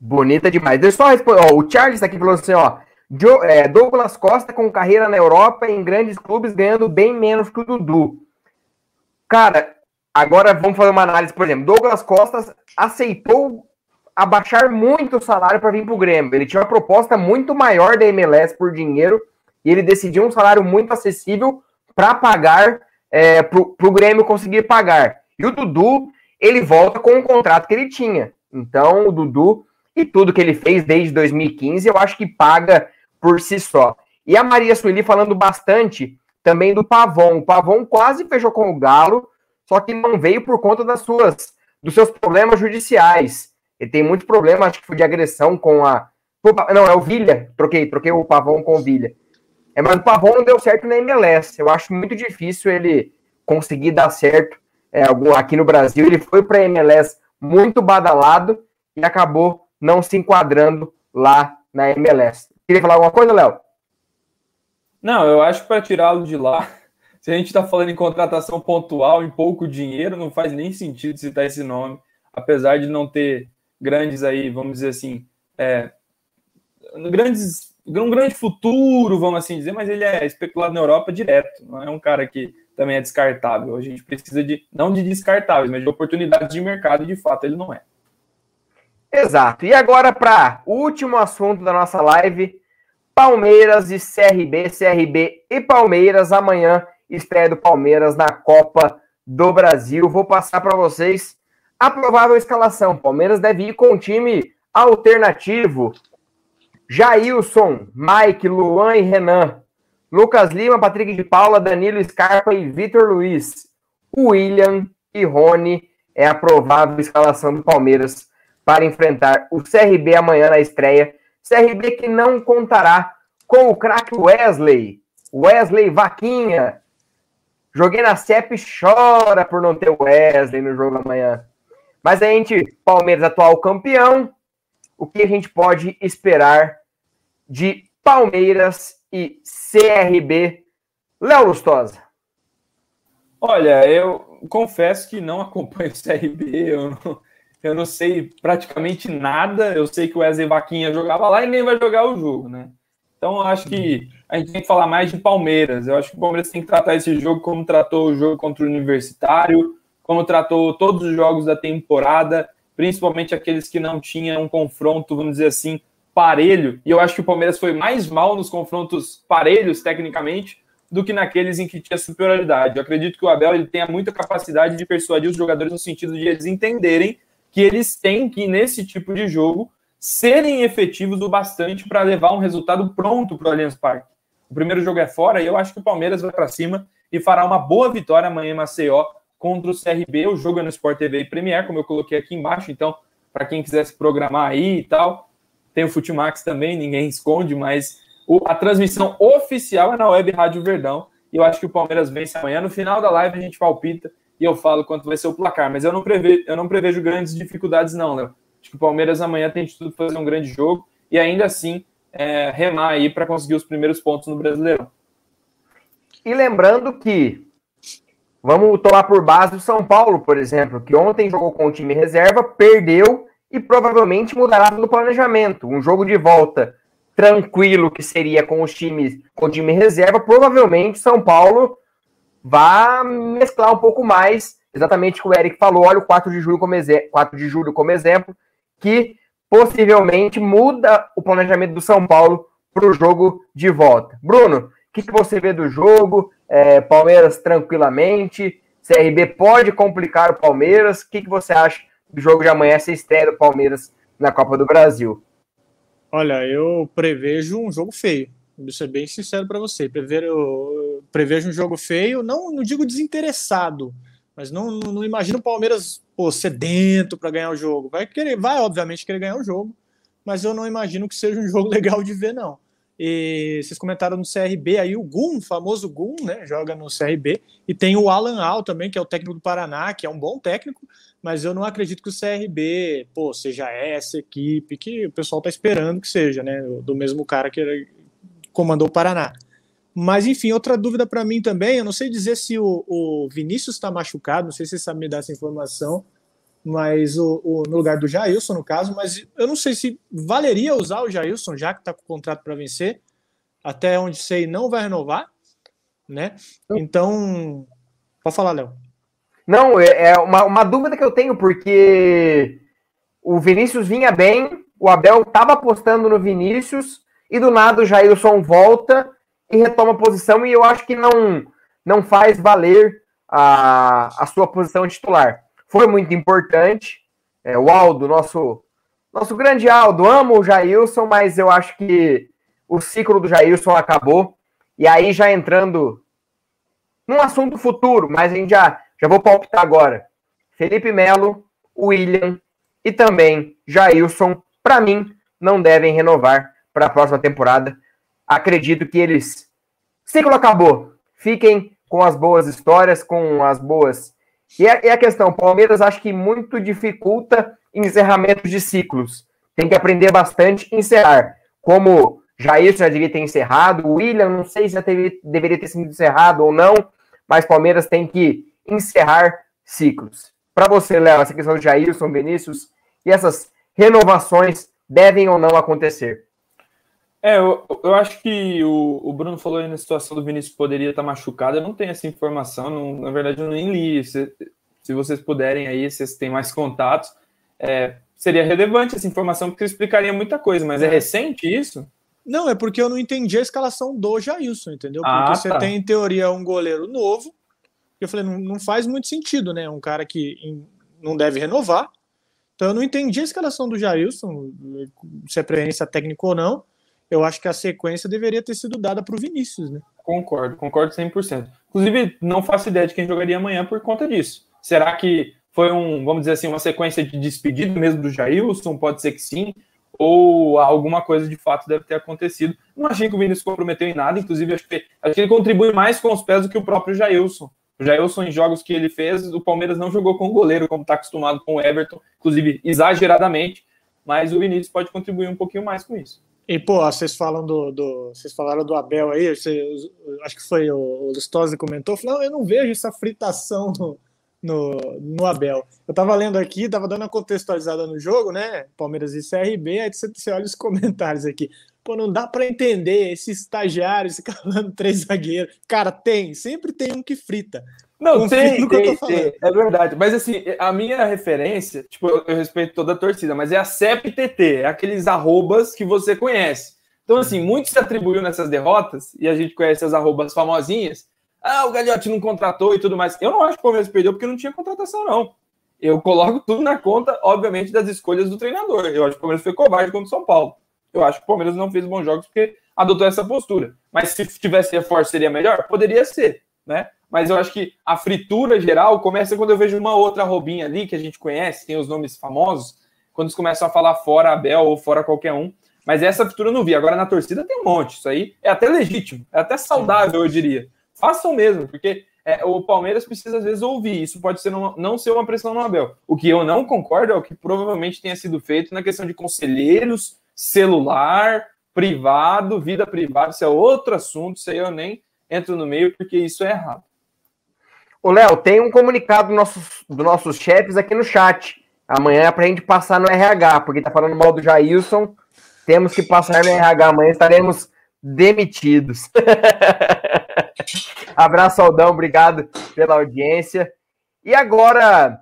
Bonita demais. Deixa eu só responder. Ó, o Charles tá aqui falou assim, ó. Jo, é, Douglas Costa com carreira na Europa em grandes clubes ganhando bem menos que o Dudu. Cara, agora vamos fazer uma análise, por exemplo, Douglas Costa aceitou abaixar muito o salário para vir para o Grêmio. Ele tinha uma proposta muito maior da MLS por dinheiro e ele decidiu um salário muito acessível para pagar, é, para o Grêmio conseguir pagar. E o Dudu, ele volta com o contrato que ele tinha. Então, o Dudu e tudo que ele fez desde 2015, eu acho que paga por si só. E a Maria Sueli falando bastante também do Pavon. O Pavon quase fechou com o Galo, só que não veio por conta das suas, dos seus problemas judiciais. Ele tem muitos problemas, acho que foi de agressão com a. Não, é o Vilha. Troquei, troquei o Pavon com o Vilha. É, mas o Pavon não deu certo na MLS. Eu acho muito difícil ele conseguir dar certo é, aqui no Brasil. Ele foi para a MLS muito badalado e acabou não se enquadrando lá na MLS. Queria falar alguma coisa, Léo? Não, eu acho que para tirá-lo de lá, se a gente está falando em contratação pontual, em pouco dinheiro, não faz nem sentido citar esse nome, apesar de não ter grandes aí, vamos dizer assim, é, grandes, um grande futuro, vamos assim dizer, mas ele é especulado na Europa direto, não é um cara que também é descartável. A gente precisa de, não de descartáveis, mas de oportunidades de mercado, e de fato ele não é. Exato. E agora para último assunto da nossa live, Palmeiras e CRB, CRB e Palmeiras amanhã estreia do Palmeiras na Copa do Brasil. Vou passar para vocês a provável escalação. Palmeiras deve ir com um time alternativo. Jailson, Mike, Luan e Renan. Lucas Lima, Patrick de Paula, Danilo Scarpa e Vitor Luiz. William e Rony é a provável escalação do Palmeiras para enfrentar o CRB amanhã na estreia. CRB que não contará com o craque Wesley. Wesley Vaquinha. Joguei na CEP chora por não ter o Wesley no jogo amanhã. Mas a gente, Palmeiras atual campeão, o que a gente pode esperar de Palmeiras e CRB? Léo Lustosa. Olha, eu confesso que não acompanho o CRB, eu não, eu não sei praticamente nada. Eu sei que o Wesley Vaquinha jogava lá e nem vai jogar o jogo, né? Então, acho que a gente tem que falar mais de Palmeiras. Eu acho que o Palmeiras tem que tratar esse jogo como tratou o jogo contra o Universitário, como tratou todos os jogos da temporada, principalmente aqueles que não tinham um confronto, vamos dizer assim, parelho. E eu acho que o Palmeiras foi mais mal nos confrontos parelhos, tecnicamente, do que naqueles em que tinha superioridade. Eu acredito que o Abel ele tenha muita capacidade de persuadir os jogadores no sentido de eles entenderem que eles têm que, nesse tipo de jogo, serem efetivos o bastante para levar um resultado pronto para o Allianz Parque. O primeiro jogo é fora e eu acho que o Palmeiras vai para cima e fará uma boa vitória amanhã em Maceió contra o CRB. O jogo é no Sport TV e Premier, como eu coloquei aqui embaixo. Então, para quem quiser se programar aí e tal, tem o Futimax também, ninguém esconde, mas o, a transmissão oficial é na Web Rádio Verdão. E eu acho que o Palmeiras vence amanhã. No final da live a gente palpita e eu falo quanto vai ser o placar. Mas eu não prevejo, eu não prevejo grandes dificuldades, não, Léo. Acho que o Palmeiras amanhã tem de tudo fazer um grande jogo e ainda assim é, remar aí para conseguir os primeiros pontos no Brasileirão. E lembrando que vamos tomar por base o São Paulo, por exemplo, que ontem jogou com o time reserva, perdeu e provavelmente mudará no planejamento. Um jogo de volta tranquilo que seria com os times com o time reserva, provavelmente São Paulo vá mesclar um pouco mais, exatamente o que o Eric falou, olha o 4 de julho como, 4 de julho como exemplo, que possivelmente muda o planejamento do São Paulo para o jogo de volta. Bruno, o que, que você vê do jogo? É, Palmeiras tranquilamente, CRB pode complicar o Palmeiras. O que, que você acha do jogo de amanhã, essa estreia do Palmeiras na Copa do Brasil? Olha, eu prevejo um jogo feio. Vou ser bem sincero para você. Prevejo, prevejo um jogo feio, não, não digo desinteressado, mas não, não, não imagino o Palmeiras pô, sedento para ganhar o jogo. Vai querer, vai obviamente querer ganhar o jogo, mas eu não imagino que seja um jogo legal de ver, não. E vocês comentaram no CRB aí, o Gum, famoso Gum, né? Joga no CRB. E tem o Alan Al também, que é o técnico do Paraná, que é um bom técnico, mas eu não acredito que o CRB, pô, seja essa equipe que o pessoal tá esperando que seja, né? Do mesmo cara que comandou o Paraná. Mas, enfim, outra dúvida para mim também, eu não sei dizer se o, o Vinícius está machucado, não sei se você sabe me dar essa informação, mas o, o, no lugar do Jailson, no caso, mas eu não sei se valeria usar o Jailson, já que está com o contrato para vencer, até onde sei não vai renovar, né? Então, pode falar, Léo. Não, é, é uma, uma dúvida que eu tenho, porque o Vinícius vinha bem, o Abel estava apostando no Vinícius, e do nada o Jailson volta e retoma a posição, e eu acho que não, não faz valer a, a sua posição titular. Foi muito importante. É, o Aldo, nosso, nosso grande Aldo, amo o Jailson, mas eu acho que o ciclo do Jailson acabou. E aí, já entrando num assunto futuro, mas a gente já, já vou palpitar agora. Felipe Melo, William e também Jailson, para mim, não devem renovar para a próxima temporada acredito que eles ciclo acabou. Fiquem com as boas histórias, com as boas. E a, e a questão, Palmeiras acho que muito dificulta encerramentos de ciclos. Tem que aprender bastante encerrar. Como Jair já devia ter encerrado, William, não sei se já teve, deveria ter sido encerrado ou não, mas Palmeiras tem que encerrar ciclos. Para você, Léo, essa questão de Jailson, Vinícius e essas renovações devem ou não acontecer? É, eu, eu acho que o, o, Bruno falou aí na situação do Vinícius poderia estar machucado. Eu não tenho essa informação, não, na verdade eu nem li. Se, se vocês puderem aí, se vocês têm mais contatos, é, seria relevante essa informação, porque explicaria muita coisa, mas é, é recente isso? Não, é porque eu não entendi a escalação do Jailson, entendeu? Porque ah, você tá. tem, em teoria, um goleiro novo. Eu falei, não, não faz muito sentido, né? Um cara que não deve renovar. Então eu não entendi a escalação do Jailson, se é preferência técnica ou não. Eu acho que a sequência deveria ter sido dada para o Vinícius, né? Concordo, concordo 100%. Inclusive, não faço ideia de quem jogaria amanhã por conta disso. Será que foi um, vamos dizer assim, uma sequência de despedida mesmo do Jailson? Pode ser que sim. Ou alguma coisa de fato deve ter acontecido. Não achei que o Vinícius comprometeu em nada, inclusive acho que, acho que ele contribui mais com os pés do que o próprio Jailson. O Jailson, em jogos que ele fez, o Palmeiras não jogou com o goleiro, como está acostumado com o Everton, inclusive exageradamente, mas o Vinícius pode contribuir um pouquinho mais com isso. E, pô, vocês falam do, do Vocês falaram do Abel aí, você, acho que foi o, o Lustosa comentou, falou, eu não vejo essa fritação no, no, no Abel. Eu tava lendo aqui, tava dando uma contextualizada no jogo, né? Palmeiras e CRB, aí você, você olha os comentários aqui. Pô, não dá para entender esse estagiário, esse falando três zagueiros. Cara, tem, sempre tem um que frita. Não, tem, tem, tem, é verdade. Mas assim, a minha referência, tipo, eu, eu respeito toda a torcida, mas é a CEPTT, é aqueles arrobas que você conhece. Então, assim, muito se atribuiu nessas derrotas, e a gente conhece as arrobas famosinhas. Ah, o Gagliotti não contratou e tudo mais. Eu não acho que o Palmeiras perdeu porque não tinha contratação, não. Eu coloco tudo na conta, obviamente, das escolhas do treinador. Eu acho que o Palmeiras foi covarde contra o São Paulo. Eu acho que o Palmeiras não fez bons jogos porque adotou essa postura. Mas se tivesse reforço, seria melhor? Poderia ser, né? Mas eu acho que a fritura geral começa quando eu vejo uma outra robinha ali que a gente conhece, tem os nomes famosos, quando eles começam a falar fora Abel ou fora qualquer um. Mas essa fritura eu não vi. Agora na torcida tem um monte. Isso aí é até legítimo, é até saudável, eu diria. Façam mesmo, porque é, o Palmeiras precisa às vezes ouvir. Isso pode ser uma, não ser uma pressão no Abel. O que eu não concordo é o que provavelmente tenha sido feito na questão de conselheiros celular, privado, vida privada, isso é outro assunto, isso aí eu nem entro no meio porque isso é errado. Ô, Léo, tem um comunicado dos nossos, dos nossos chefes aqui no chat. Amanhã é pra gente passar no RH, porque tá falando mal do Jailson. Temos que passar no RH. Amanhã estaremos demitidos. Abraço, Aldão. Obrigado pela audiência. E agora,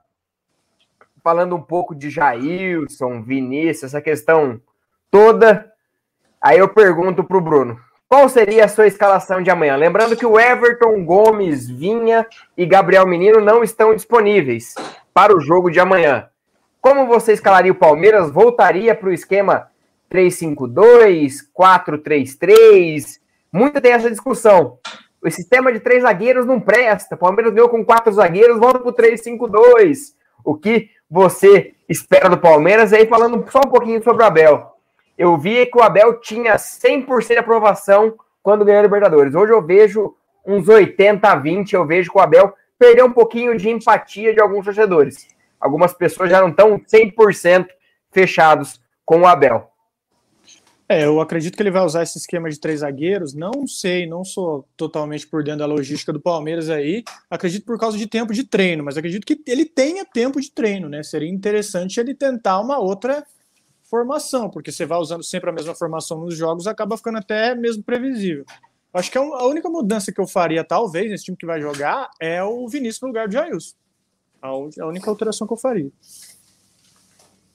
falando um pouco de Jailson, Vinícius, essa questão toda. Aí eu pergunto para o Bruno: qual seria a sua escalação de amanhã? Lembrando que o Everton, Gomes, Vinha e Gabriel Menino não estão disponíveis para o jogo de amanhã. Como você escalaria o Palmeiras? Voltaria para o esquema 3-5-2, 4-3-3? Muita tem essa discussão. O sistema de três zagueiros não presta. O Palmeiras ganhou com quatro zagueiros, volta para o 3-5-2. O que você espera do Palmeiras? E aí, falando só um pouquinho sobre o Abel eu vi que o Abel tinha 100% de aprovação quando ganhou a Libertadores. Hoje eu vejo uns 80 a 20, eu vejo que o Abel perdeu um pouquinho de empatia de alguns torcedores. Algumas pessoas já não estão 100% fechados com o Abel. É, eu acredito que ele vai usar esse esquema de três zagueiros. Não sei, não sou totalmente por dentro da logística do Palmeiras aí. Acredito por causa de tempo de treino, mas acredito que ele tenha tempo de treino, né? Seria interessante ele tentar uma outra formação, porque você vai usando sempre a mesma formação nos jogos, acaba ficando até mesmo previsível. Acho que a única mudança que eu faria, talvez, nesse time que vai jogar, é o Vinícius no lugar de Jailson. A única alteração que eu faria.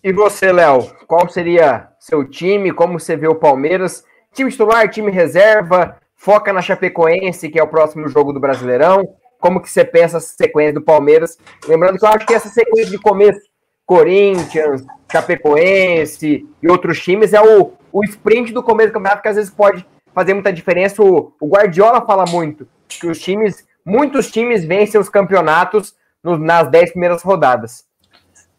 E você, Léo, qual seria seu time? Como você vê o Palmeiras? Time titular, time reserva? Foca na Chapecoense, que é o próximo jogo do Brasileirão. Como que você pensa essa sequência do Palmeiras? Lembrando que eu acho que essa sequência de começo Corinthians, Chapecoense e outros times, é o, o sprint do começo do campeonato que às vezes pode fazer muita diferença. O, o Guardiola fala muito que os times, muitos times vencem os campeonatos no, nas dez primeiras rodadas.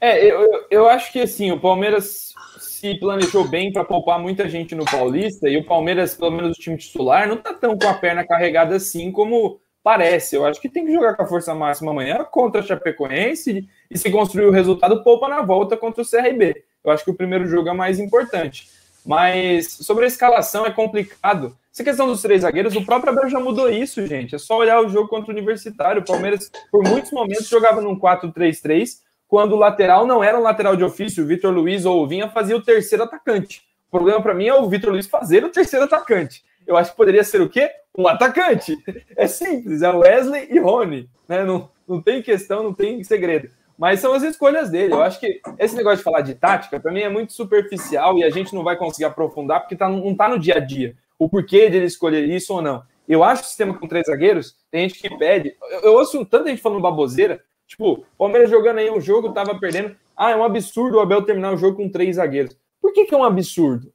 É, eu, eu acho que assim, o Palmeiras, se planejou bem para poupar muita gente no Paulista e o Palmeiras, pelo menos o time titular, não tá tão com a perna carregada assim como parece. Eu acho que tem que jogar com a força máxima amanhã contra a Chapecoense e se construir o resultado, poupa na volta contra o CRB. Eu acho que o primeiro jogo é mais importante. Mas sobre a escalação é complicado. Essa questão dos três zagueiros, o próprio Abel já mudou isso, gente. É só olhar o jogo contra o Universitário. O Palmeiras, por muitos momentos, jogava num 4-3-3, quando o lateral não era um lateral de ofício, o Vitor Luiz ou o Vinha fazia o terceiro atacante. O problema para mim é o Vitor Luiz fazer o terceiro atacante. Eu acho que poderia ser o quê? Um atacante. É simples, é Wesley e Rony. Né? Não, não tem questão, não tem segredo. Mas são as escolhas dele. Eu acho que esse negócio de falar de tática, para mim, é muito superficial e a gente não vai conseguir aprofundar porque tá, não está no dia a dia o porquê de ele escolher isso ou não. Eu acho que o sistema com três zagueiros, tem gente que pede. Eu, eu ouço tanta gente falando baboseira. Tipo, Palmeiras jogando aí um jogo, tava perdendo. Ah, é um absurdo o Abel terminar o jogo com três zagueiros. Por que, que é um absurdo?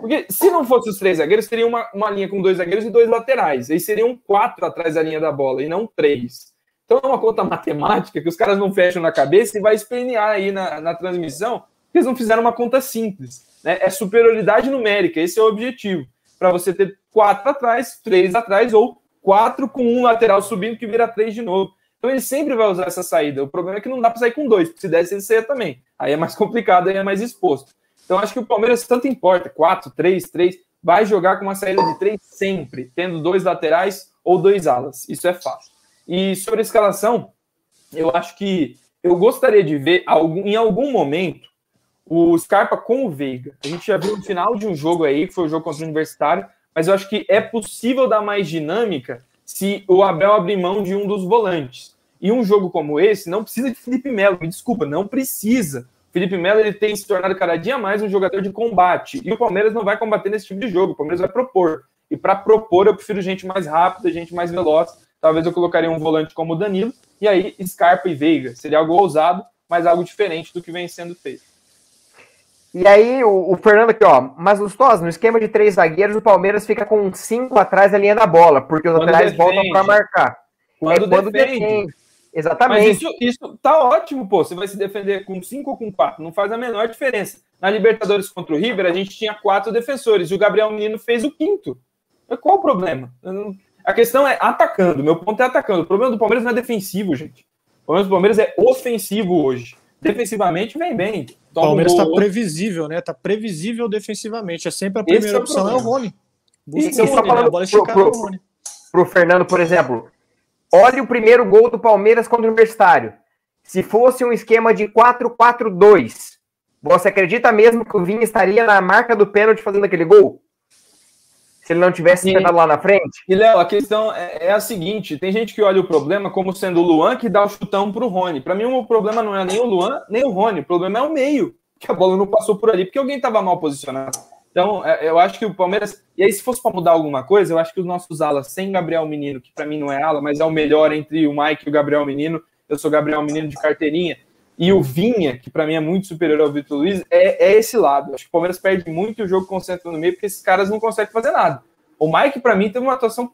Porque se não fosse os três zagueiros, teria uma, uma linha com dois zagueiros e dois laterais. Aí seriam quatro atrás da linha da bola e não três. Então é uma conta matemática que os caras não fecham na cabeça e vai espernear aí na, na transmissão, porque eles não fizeram uma conta simples. Né? É superioridade numérica, esse é o objetivo para você ter quatro atrás, três atrás, ou quatro com um lateral subindo que vira três de novo. Então ele sempre vai usar essa saída. O problema é que não dá para sair com dois, porque se desse ele saia também. Aí é mais complicado, aí é mais exposto. Então acho que o Palmeiras tanto importa, quatro, três, três, vai jogar com uma saída de três sempre, tendo dois laterais ou dois alas. Isso é fácil. E sobre a escalação, eu acho que eu gostaria de ver em algum momento o Scarpa com o Veiga. A gente já viu no final de um jogo aí, que foi o jogo contra o Universitário, mas eu acho que é possível dar mais dinâmica se o Abel abrir mão de um dos volantes. E um jogo como esse não precisa de Felipe Melo, me desculpa, não precisa. Felipe Melo ele tem se tornado cada dia mais um jogador de combate. E o Palmeiras não vai combater nesse tipo de jogo, o Palmeiras vai propor. E para propor, eu prefiro gente mais rápida, gente mais veloz. Talvez eu colocaria um volante como o Danilo, e aí Scarpa e Veiga. Seria algo ousado, mas algo diferente do que vem sendo feito. E aí, o, o, Fernando aqui, ó. Mas Lustosa, no esquema de três zagueiros, o Palmeiras fica com cinco atrás da linha da bola, porque os quando laterais defende. voltam para marcar. Quando, é quando defende. defende. Exatamente. Mas isso, isso tá ótimo, pô. Você vai se defender com cinco ou com quatro. Não faz a menor diferença. Na Libertadores contra o River, a gente tinha quatro defensores e o Gabriel Menino fez o quinto. Qual o problema? A questão é atacando. Meu ponto é atacando. O problema do Palmeiras não é defensivo, gente. O problema do Palmeiras é ofensivo hoje. Defensivamente vem bem. O Palmeiras está previsível, né? Tá previsível defensivamente. É sempre a primeira é opção, é o Rony. Busca e, o Rony, né? a bola pro, pro, Rony. Pro Fernando, por exemplo, olhe o primeiro gol do Palmeiras contra o Universitário. Se fosse um esquema de 4-4-2, você acredita mesmo que o Vinha estaria na marca do pênalti fazendo aquele gol? se ele não tivesse sentado lá na frente. E, Léo, a questão é, é, a seguinte: tem gente que olha o problema como sendo o Luan que dá o chutão para o Rony. Para mim, o problema não é nem o Luan, nem o Rony. O problema é o meio, que a bola não passou por ali, porque alguém estava mal posicionado. Então, é, eu acho que o Palmeiras. E aí, se fosse para mudar alguma coisa, eu acho que os nossos alas, sem Gabriel Menino, que para mim não é ala, mas é o melhor entre o Mike e o Gabriel Menino. Eu sou Gabriel Menino de carteirinha. E o Vinha, que para mim é muito superior ao Vitor Luiz, é, é esse lado. Acho que o Palmeiras perde muito e o jogo concentra no meio, porque esses caras não conseguem fazer nada. O Mike, para mim, teve uma atuação.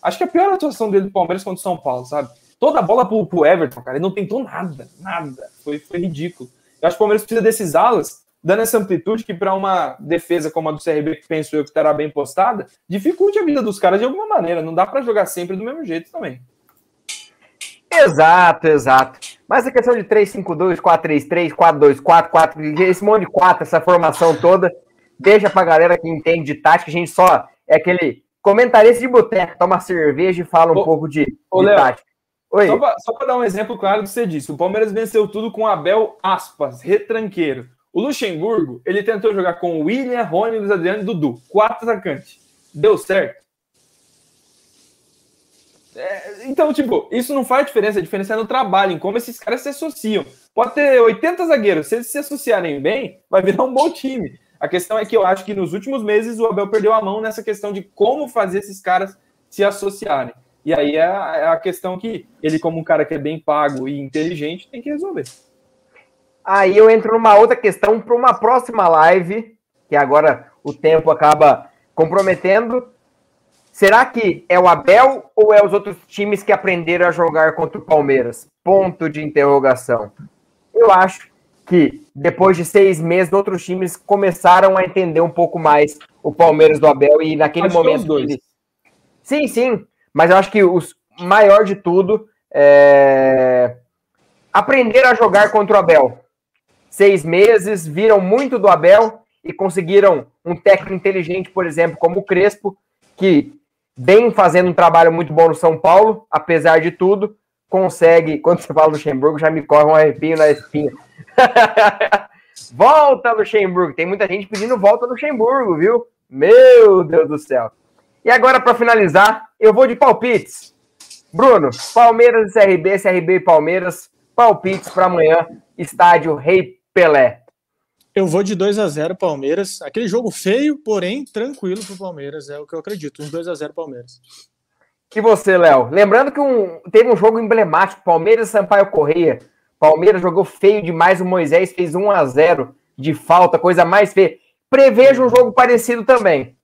Acho que a pior atuação dele do Palmeiras contra o São Paulo, sabe? Toda a bola pro, pro Everton, cara, ele não tentou nada, nada. Foi, foi ridículo. Eu acho que o Palmeiras precisa desses alas, dando essa amplitude que, para uma defesa como a do CRB, que penso eu que estará bem postada, dificulte a vida dos caras de alguma maneira. Não dá para jogar sempre do mesmo jeito também. Exato, exato. Mas a questão de 3-5-2, 4-3-3, 4-2-4, 4, esse monte de 4, essa formação toda, deixa pra galera que entende de tática, a gente só é aquele comentarista de boteco, toma cerveja e fala um ô, pouco de, ô, de tática. Oi. Só para dar um exemplo claro do que você disse, o Palmeiras venceu tudo com Abel aspas, retranqueiro. O Luxemburgo, ele tentou jogar com William, Rony, Luiz Adriano e Dudu. Quatro atacantes. Deu certo? É, então, tipo, isso não faz diferença. A diferença é no trabalho, em como esses caras se associam. Pode ter 80 zagueiros. Se eles se associarem bem, vai virar um bom time. A questão é que eu acho que nos últimos meses o Abel perdeu a mão nessa questão de como fazer esses caras se associarem. E aí é é a questão que ele, como um cara que é bem pago e inteligente, tem que resolver. Aí eu entro numa outra questão para uma próxima live, que agora o tempo acaba comprometendo. Será que é o Abel ou é os outros times que aprenderam a jogar contra o Palmeiras? Ponto de interrogação. Eu acho que depois de seis meses, outros times começaram a entender um pouco mais o Palmeiras do Abel e naquele acho momento. Dois. Sim, sim. Mas eu acho que o maior de tudo é aprender a jogar contra o Abel. Seis meses, viram muito do Abel e conseguiram um técnico inteligente, por exemplo, como o Crespo, que vem fazendo um trabalho muito bom no São Paulo, apesar de tudo, consegue. Quando você fala Luxemburgo, já me corre um arrepio na espinha. volta Luxemburgo. Tem muita gente pedindo volta Luxemburgo, viu? Meu Deus do céu. E agora, para finalizar, eu vou de palpites. Bruno, Palmeiras e CRB, CRB e Palmeiras, palpites para amanhã, estádio Rei Pelé. Eu vou de 2 a 0 Palmeiras. Aquele jogo feio, porém tranquilo para o Palmeiras, é o que eu acredito. Uns 2 a 0 Palmeiras. E você, Léo? Lembrando que um, teve um jogo emblemático, Palmeiras e Sampaio Correia. Palmeiras jogou feio demais, o Moisés fez 1 a 0 de falta, coisa mais feia. Prevejo um jogo parecido também.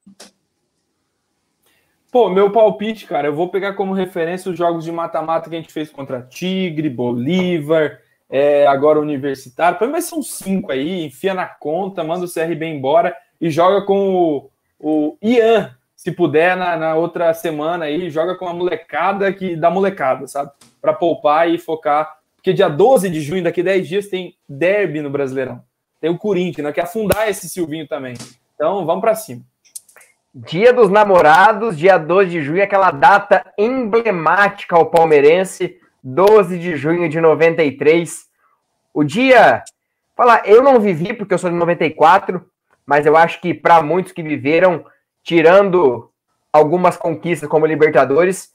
Pô, meu palpite, cara, eu vou pegar como referência os jogos de mata-mata que a gente fez contra Tigre, Bolívar, é, agora Universitário. Vai ser uns cinco aí, enfia na conta, manda o CRB embora e joga com o, o Ian, se puder, na, na, outra semana aí, joga com a molecada que dá molecada, sabe? Para poupar e focar. Porque dia 12 de junho, daqui 10 dias, tem derby no Brasileirão. Tem o Corinthians, né? Quer afundar esse Silvinho também. Então, vamos para cima. Dia dos Namorados, dia 12 de junho, aquela data emblemática ao palmeirense, 12 de junho de 93. O dia. Falar, eu não vivi porque eu sou de 94, mas eu acho que para muitos que viveram, tirando algumas conquistas como Libertadores,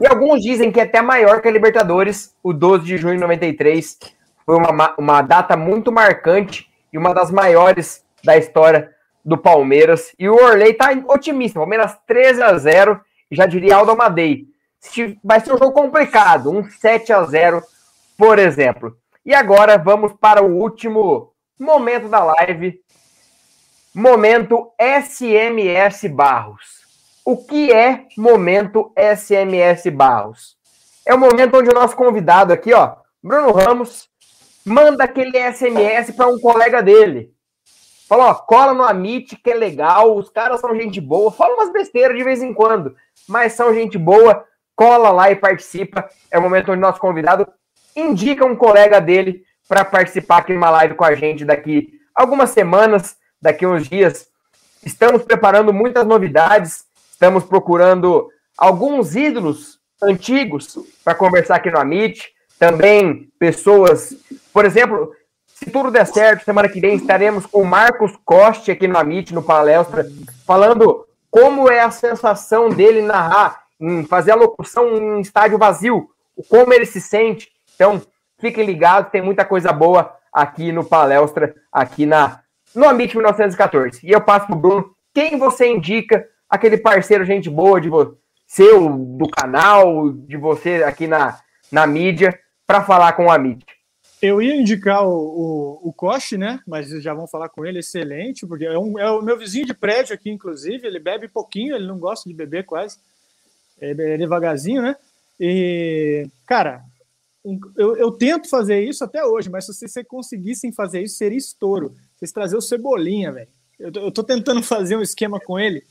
e alguns dizem que é até maior que a Libertadores, o 12 de junho de 93 foi uma, uma data muito marcante e uma das maiores da história do Palmeiras. E o Orley tá otimista, Palmeiras 13 a 0 já diria Aldo Amadei. Vai ser um jogo complicado, um 7 a 0 por exemplo. E agora vamos para o último momento da live, Momento SMS Barros. O que é Momento SMS Barros? É o momento onde o nosso convidado aqui, ó, Bruno Ramos, manda aquele SMS para um colega dele. Fala, ó, cola no Amit, que é legal, os caras são gente boa, fala umas besteiras de vez em quando, mas são gente boa, cola lá e participa. É o momento onde nosso convidado indica um colega dele para participar aqui numa live com a gente daqui algumas semanas daqui uns dias. Estamos preparando muitas novidades, estamos procurando alguns ídolos antigos para conversar aqui no Amit, também pessoas, por exemplo, se tudo der certo, semana que vem estaremos com o Marcos Coste aqui no Amit, no palestra, falando como é a sensação dele narrar, em fazer a locução em estádio vazio, como ele se sente. Então, fiquem ligados, tem muita coisa boa aqui no palestra, aqui na no Amit 1914. E eu passo pro Bruno, quem você indica, aquele parceiro gente boa de seu, do canal, de você aqui na, na mídia, para falar com o Amit? Eu ia indicar o, o, o Koch, né? Mas já vão falar com ele, excelente, porque é, um, é, o meu vizinho de prédio aqui, inclusive. Ele bebe pouquinho, ele não gosta de beber quase. É devagarzinho, né? E, cara, eu, eu tento fazer isso até hoje, mas se vocês conseguissem fazer isso, seria estouro. Vocês trazer o Cebolinha, velho. Eu, eu tô tentando fazer um esquema com ele.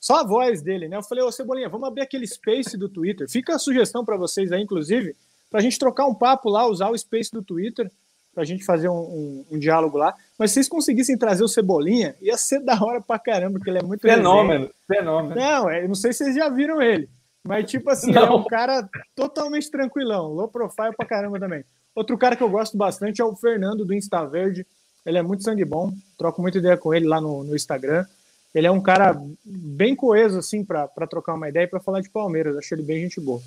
Só a voz dele, né? Eu falei, ô Cebolinha, vamos abrir aquele space do Twitter. Fica a sugestão para vocês aí, inclusive, para a gente trocar um papo lá, usar o space do Twitter, para a gente fazer um, um, um, diálogo lá. Mas se vocês conseguissem trazer o Cebolinha, ia ser da hora pra caramba, porque ele é muito Fenômeno, resenha. fenômeno. Não, eu não sei se vocês já viram ele. Mas, tipo assim, não. é um cara totalmente tranquilão, low profile pra caramba também. Outro cara que eu gosto bastante é o Fernando do Insta Verde. Ele é muito sangue bom, troco muita ideia com ele lá no, no Instagram. Ele é um cara bem coeso, assim, para trocar uma ideia e para falar de Palmeiras. Achei ele bem gente boa.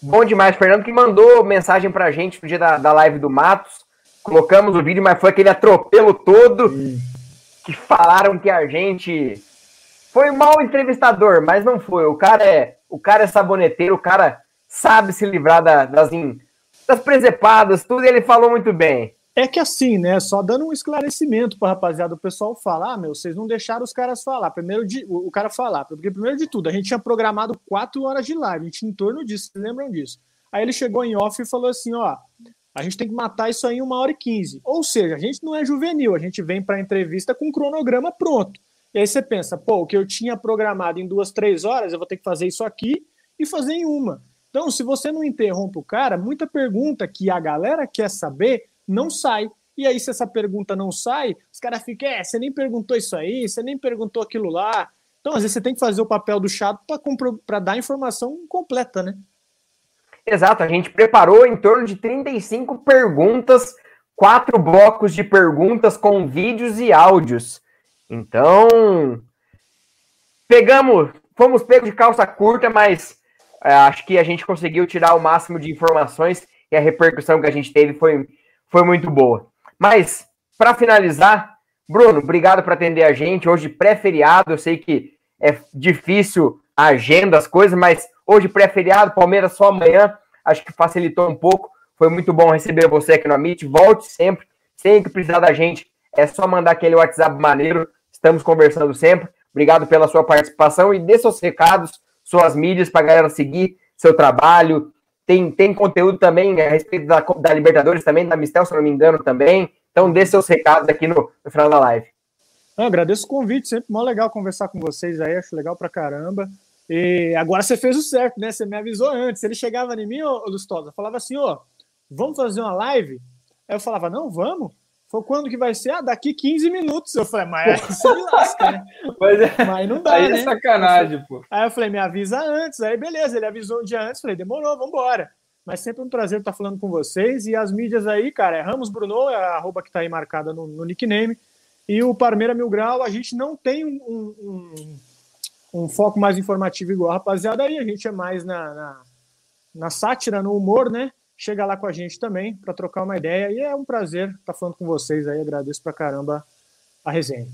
Bom demais, Fernando, que mandou mensagem pra gente no dia da, da live do Matos. Colocamos o vídeo, mas foi aquele atropelo todo hum. que falaram que a gente foi um mau entrevistador, mas não foi. O cara é, o cara é saboneteiro, o cara sabe se livrar da, das, das presepadas, tudo, e ele falou muito bem. É que assim, né? Só dando um esclarecimento para rapaziada, o pessoal falar, ah, meu, vocês não deixaram os caras falar. Primeiro de, o, cara falar, porque primeiro de tudo, a gente tinha programado quatro horas de live, a gente em torno disso, vocês lembram disso? Aí ele chegou em off e falou assim: ó, A gente tem que matar isso aí em uma hora e quinze. Ou seja, a gente não é juvenil, a gente vem para a entrevista com um cronograma pronto. E aí você pensa, pô, o que eu tinha programado em duas, três horas, eu vou ter que fazer isso aqui e fazer em uma. Então, se você não interrompe o cara, muita pergunta que a galera quer saber não sai. E aí, se essa pergunta não sai, os caras ficam, é, você nem perguntou isso aí, você nem perguntou aquilo lá. Então, às vezes, você tem que fazer o papel do chato para dar a informação completa, né? Exato, a gente preparou em torno de 35 perguntas, quatro blocos de perguntas com vídeos e áudios. Então, pegamos, fomos pegos de calça curta, mas é, acho que a gente conseguiu tirar o máximo de informações e a repercussão que a gente teve foi, foi muito boa. Mas, para finalizar, Bruno, obrigado por atender a gente. Hoje, pré-feriado, eu sei que é difícil a agenda, as coisas, mas hoje, pré-feriado, Palmeiras só amanhã, acho que facilitou um pouco. Foi muito bom receber você aqui no Amit. Volte sempre, sempre que precisar da gente, é só mandar aquele WhatsApp maneiro. Estamos conversando sempre. Obrigado pela sua participação e dê seus recados, suas mídias para a galera seguir seu trabalho, tem, tem conteúdo também a respeito da, da Libertadores, também da Mistel, se não me engano, também. Então, dê seus recados aqui no, no final da live. Eu agradeço o convite, sempre mó legal conversar com vocês aí, acho legal pra caramba. E agora você fez o certo, né? Você me avisou antes. Ele chegava em mim, ô Lustosa, falava assim, ó, vamos fazer uma live? Aí eu falava, não, vamos. Foi quando que vai ser? Ah, daqui 15 minutos. Eu falei, mas aí você me lasca, né? Mas, é, mas não dá, aí é né? é sacanagem, pô. Aí eu falei, me avisa antes. Aí beleza, ele avisou um dia antes. Falei, demorou, vambora. Mas sempre um prazer estar falando com vocês. E as mídias aí, cara, é Ramos Bruno, é a arroba que tá aí marcada no, no nickname. E o Parmeira Mil Grau, a gente não tem um, um, um, foco mais informativo igual a rapaziada aí. A gente é mais na, na, na sátira, no humor, né? Chega lá com a gente também para trocar uma ideia. E é um prazer estar falando com vocês aí. Agradeço pra caramba a resenha.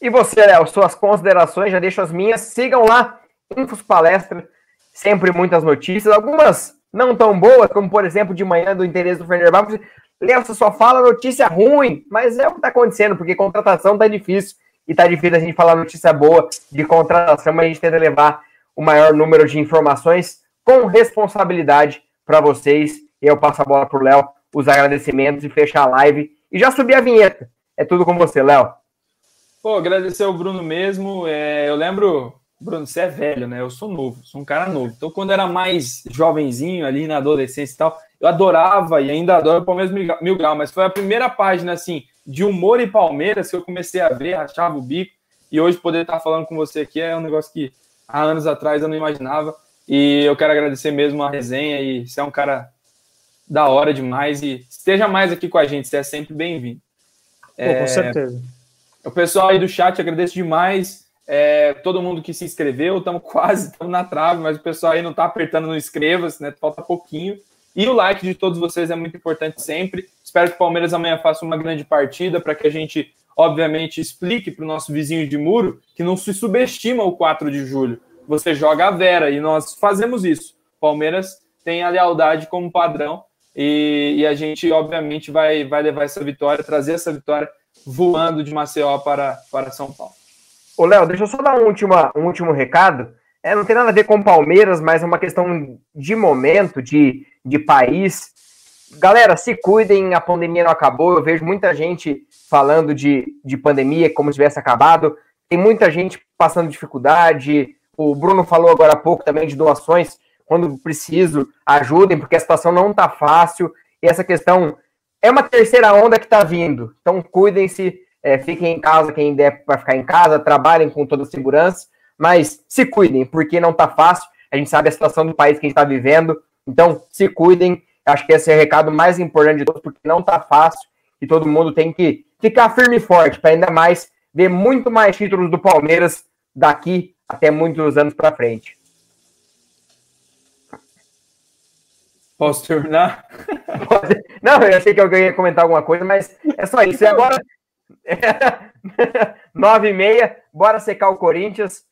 E você, Léo, suas considerações, já deixo as minhas. Sigam lá, Infos Palestra, sempre muitas notícias, algumas não tão boas, como por exemplo de manhã do interesse do Fenerbahçe. Léo, você só fala notícia ruim, mas é o que está acontecendo, porque contratação tá difícil e tá difícil a gente falar notícia boa de contratação, mas a gente tenta levar o maior número de informações com responsabilidade para vocês. Eu passo a bola para o Léo, os agradecimentos e fechar a live. E já subir a vinheta. É tudo com você, Léo. Pô, agradecer ao Bruno mesmo. É, eu lembro, Bruno, você é velho, né? Eu sou novo, sou um cara novo. Então, quando era mais jovenzinho ali na adolescência e tal, eu adorava e ainda adoro o Palmeiras Mil Grau, mas foi a primeira página, assim, de humor e Palmeiras que eu comecei a ver, achava o bico. E hoje poder estar falando com você aqui é um negócio que há anos atrás eu não imaginava. E eu quero agradecer mesmo a resenha e você é um cara da hora demais e esteja mais aqui com a gente, você é sempre bem-vindo. É, com certeza. O pessoal aí do chat, agradeço demais. É, todo mundo que se inscreveu, estamos quase, estamos na trave, mas o pessoal aí não está apertando no inscreva-se, né? Falta pouquinho. E o like de todos vocês é muito importante sempre. Espero que o Palmeiras amanhã faça uma grande partida para que a gente, obviamente, explique para o nosso vizinho de muro que não se subestima o 4 de julho você joga a Vera e nós fazemos isso. Palmeiras tem a lealdade como padrão e, e, a gente, obviamente, vai, vai levar essa vitória, trazer essa vitória voando de Maceió para, para São Paulo. Ô, Léo, deixa eu só dar um último, um último recado. É, não tem nada a ver com Palmeiras, mas é uma questão de momento, de, de país. Galera, se cuidem, a pandemia não acabou. Eu vejo muita gente falando de, de pandemia como se tivesse acabado. Tem muita gente passando dificuldade, o Bruno falou agora há pouco também de doações, quando preciso, ajudem, porque a situação não está fácil. E essa questão é uma terceira onda que está vindo. Então, cuidem-se, é, fiquem em casa, quem der para ficar em casa, trabalhem com toda segurança, mas se cuidem, porque não está fácil. A gente sabe a situação do país que a gente está vivendo. Então, se cuidem. Acho que esse é o recado mais importante de todos, porque não está fácil e todo mundo tem que ficar firme e forte para ainda mais ver muito mais títulos do Palmeiras daqui até muitos anos para frente. Posso terminar? Não, eu achei que alguém ia comentar alguma coisa, mas é só isso. E agora, nove e meia, bora secar o Corinthians.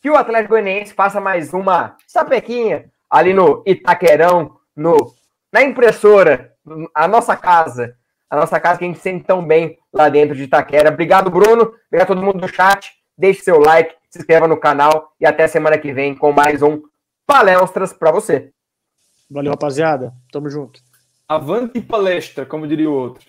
Que o Atlético Goianiense faça mais uma sapequinha ali no Itaquerão, no, na impressora, a nossa casa. A nossa casa que a gente sente tão bem lá dentro de Itaquera. Obrigado, Bruno. Obrigado a todo mundo do chat. Deixe seu like se inscreva no canal e até semana que vem com mais um Palestras para você. Valeu, rapaziada. Tamo junto. avante palestra, como diria o outro.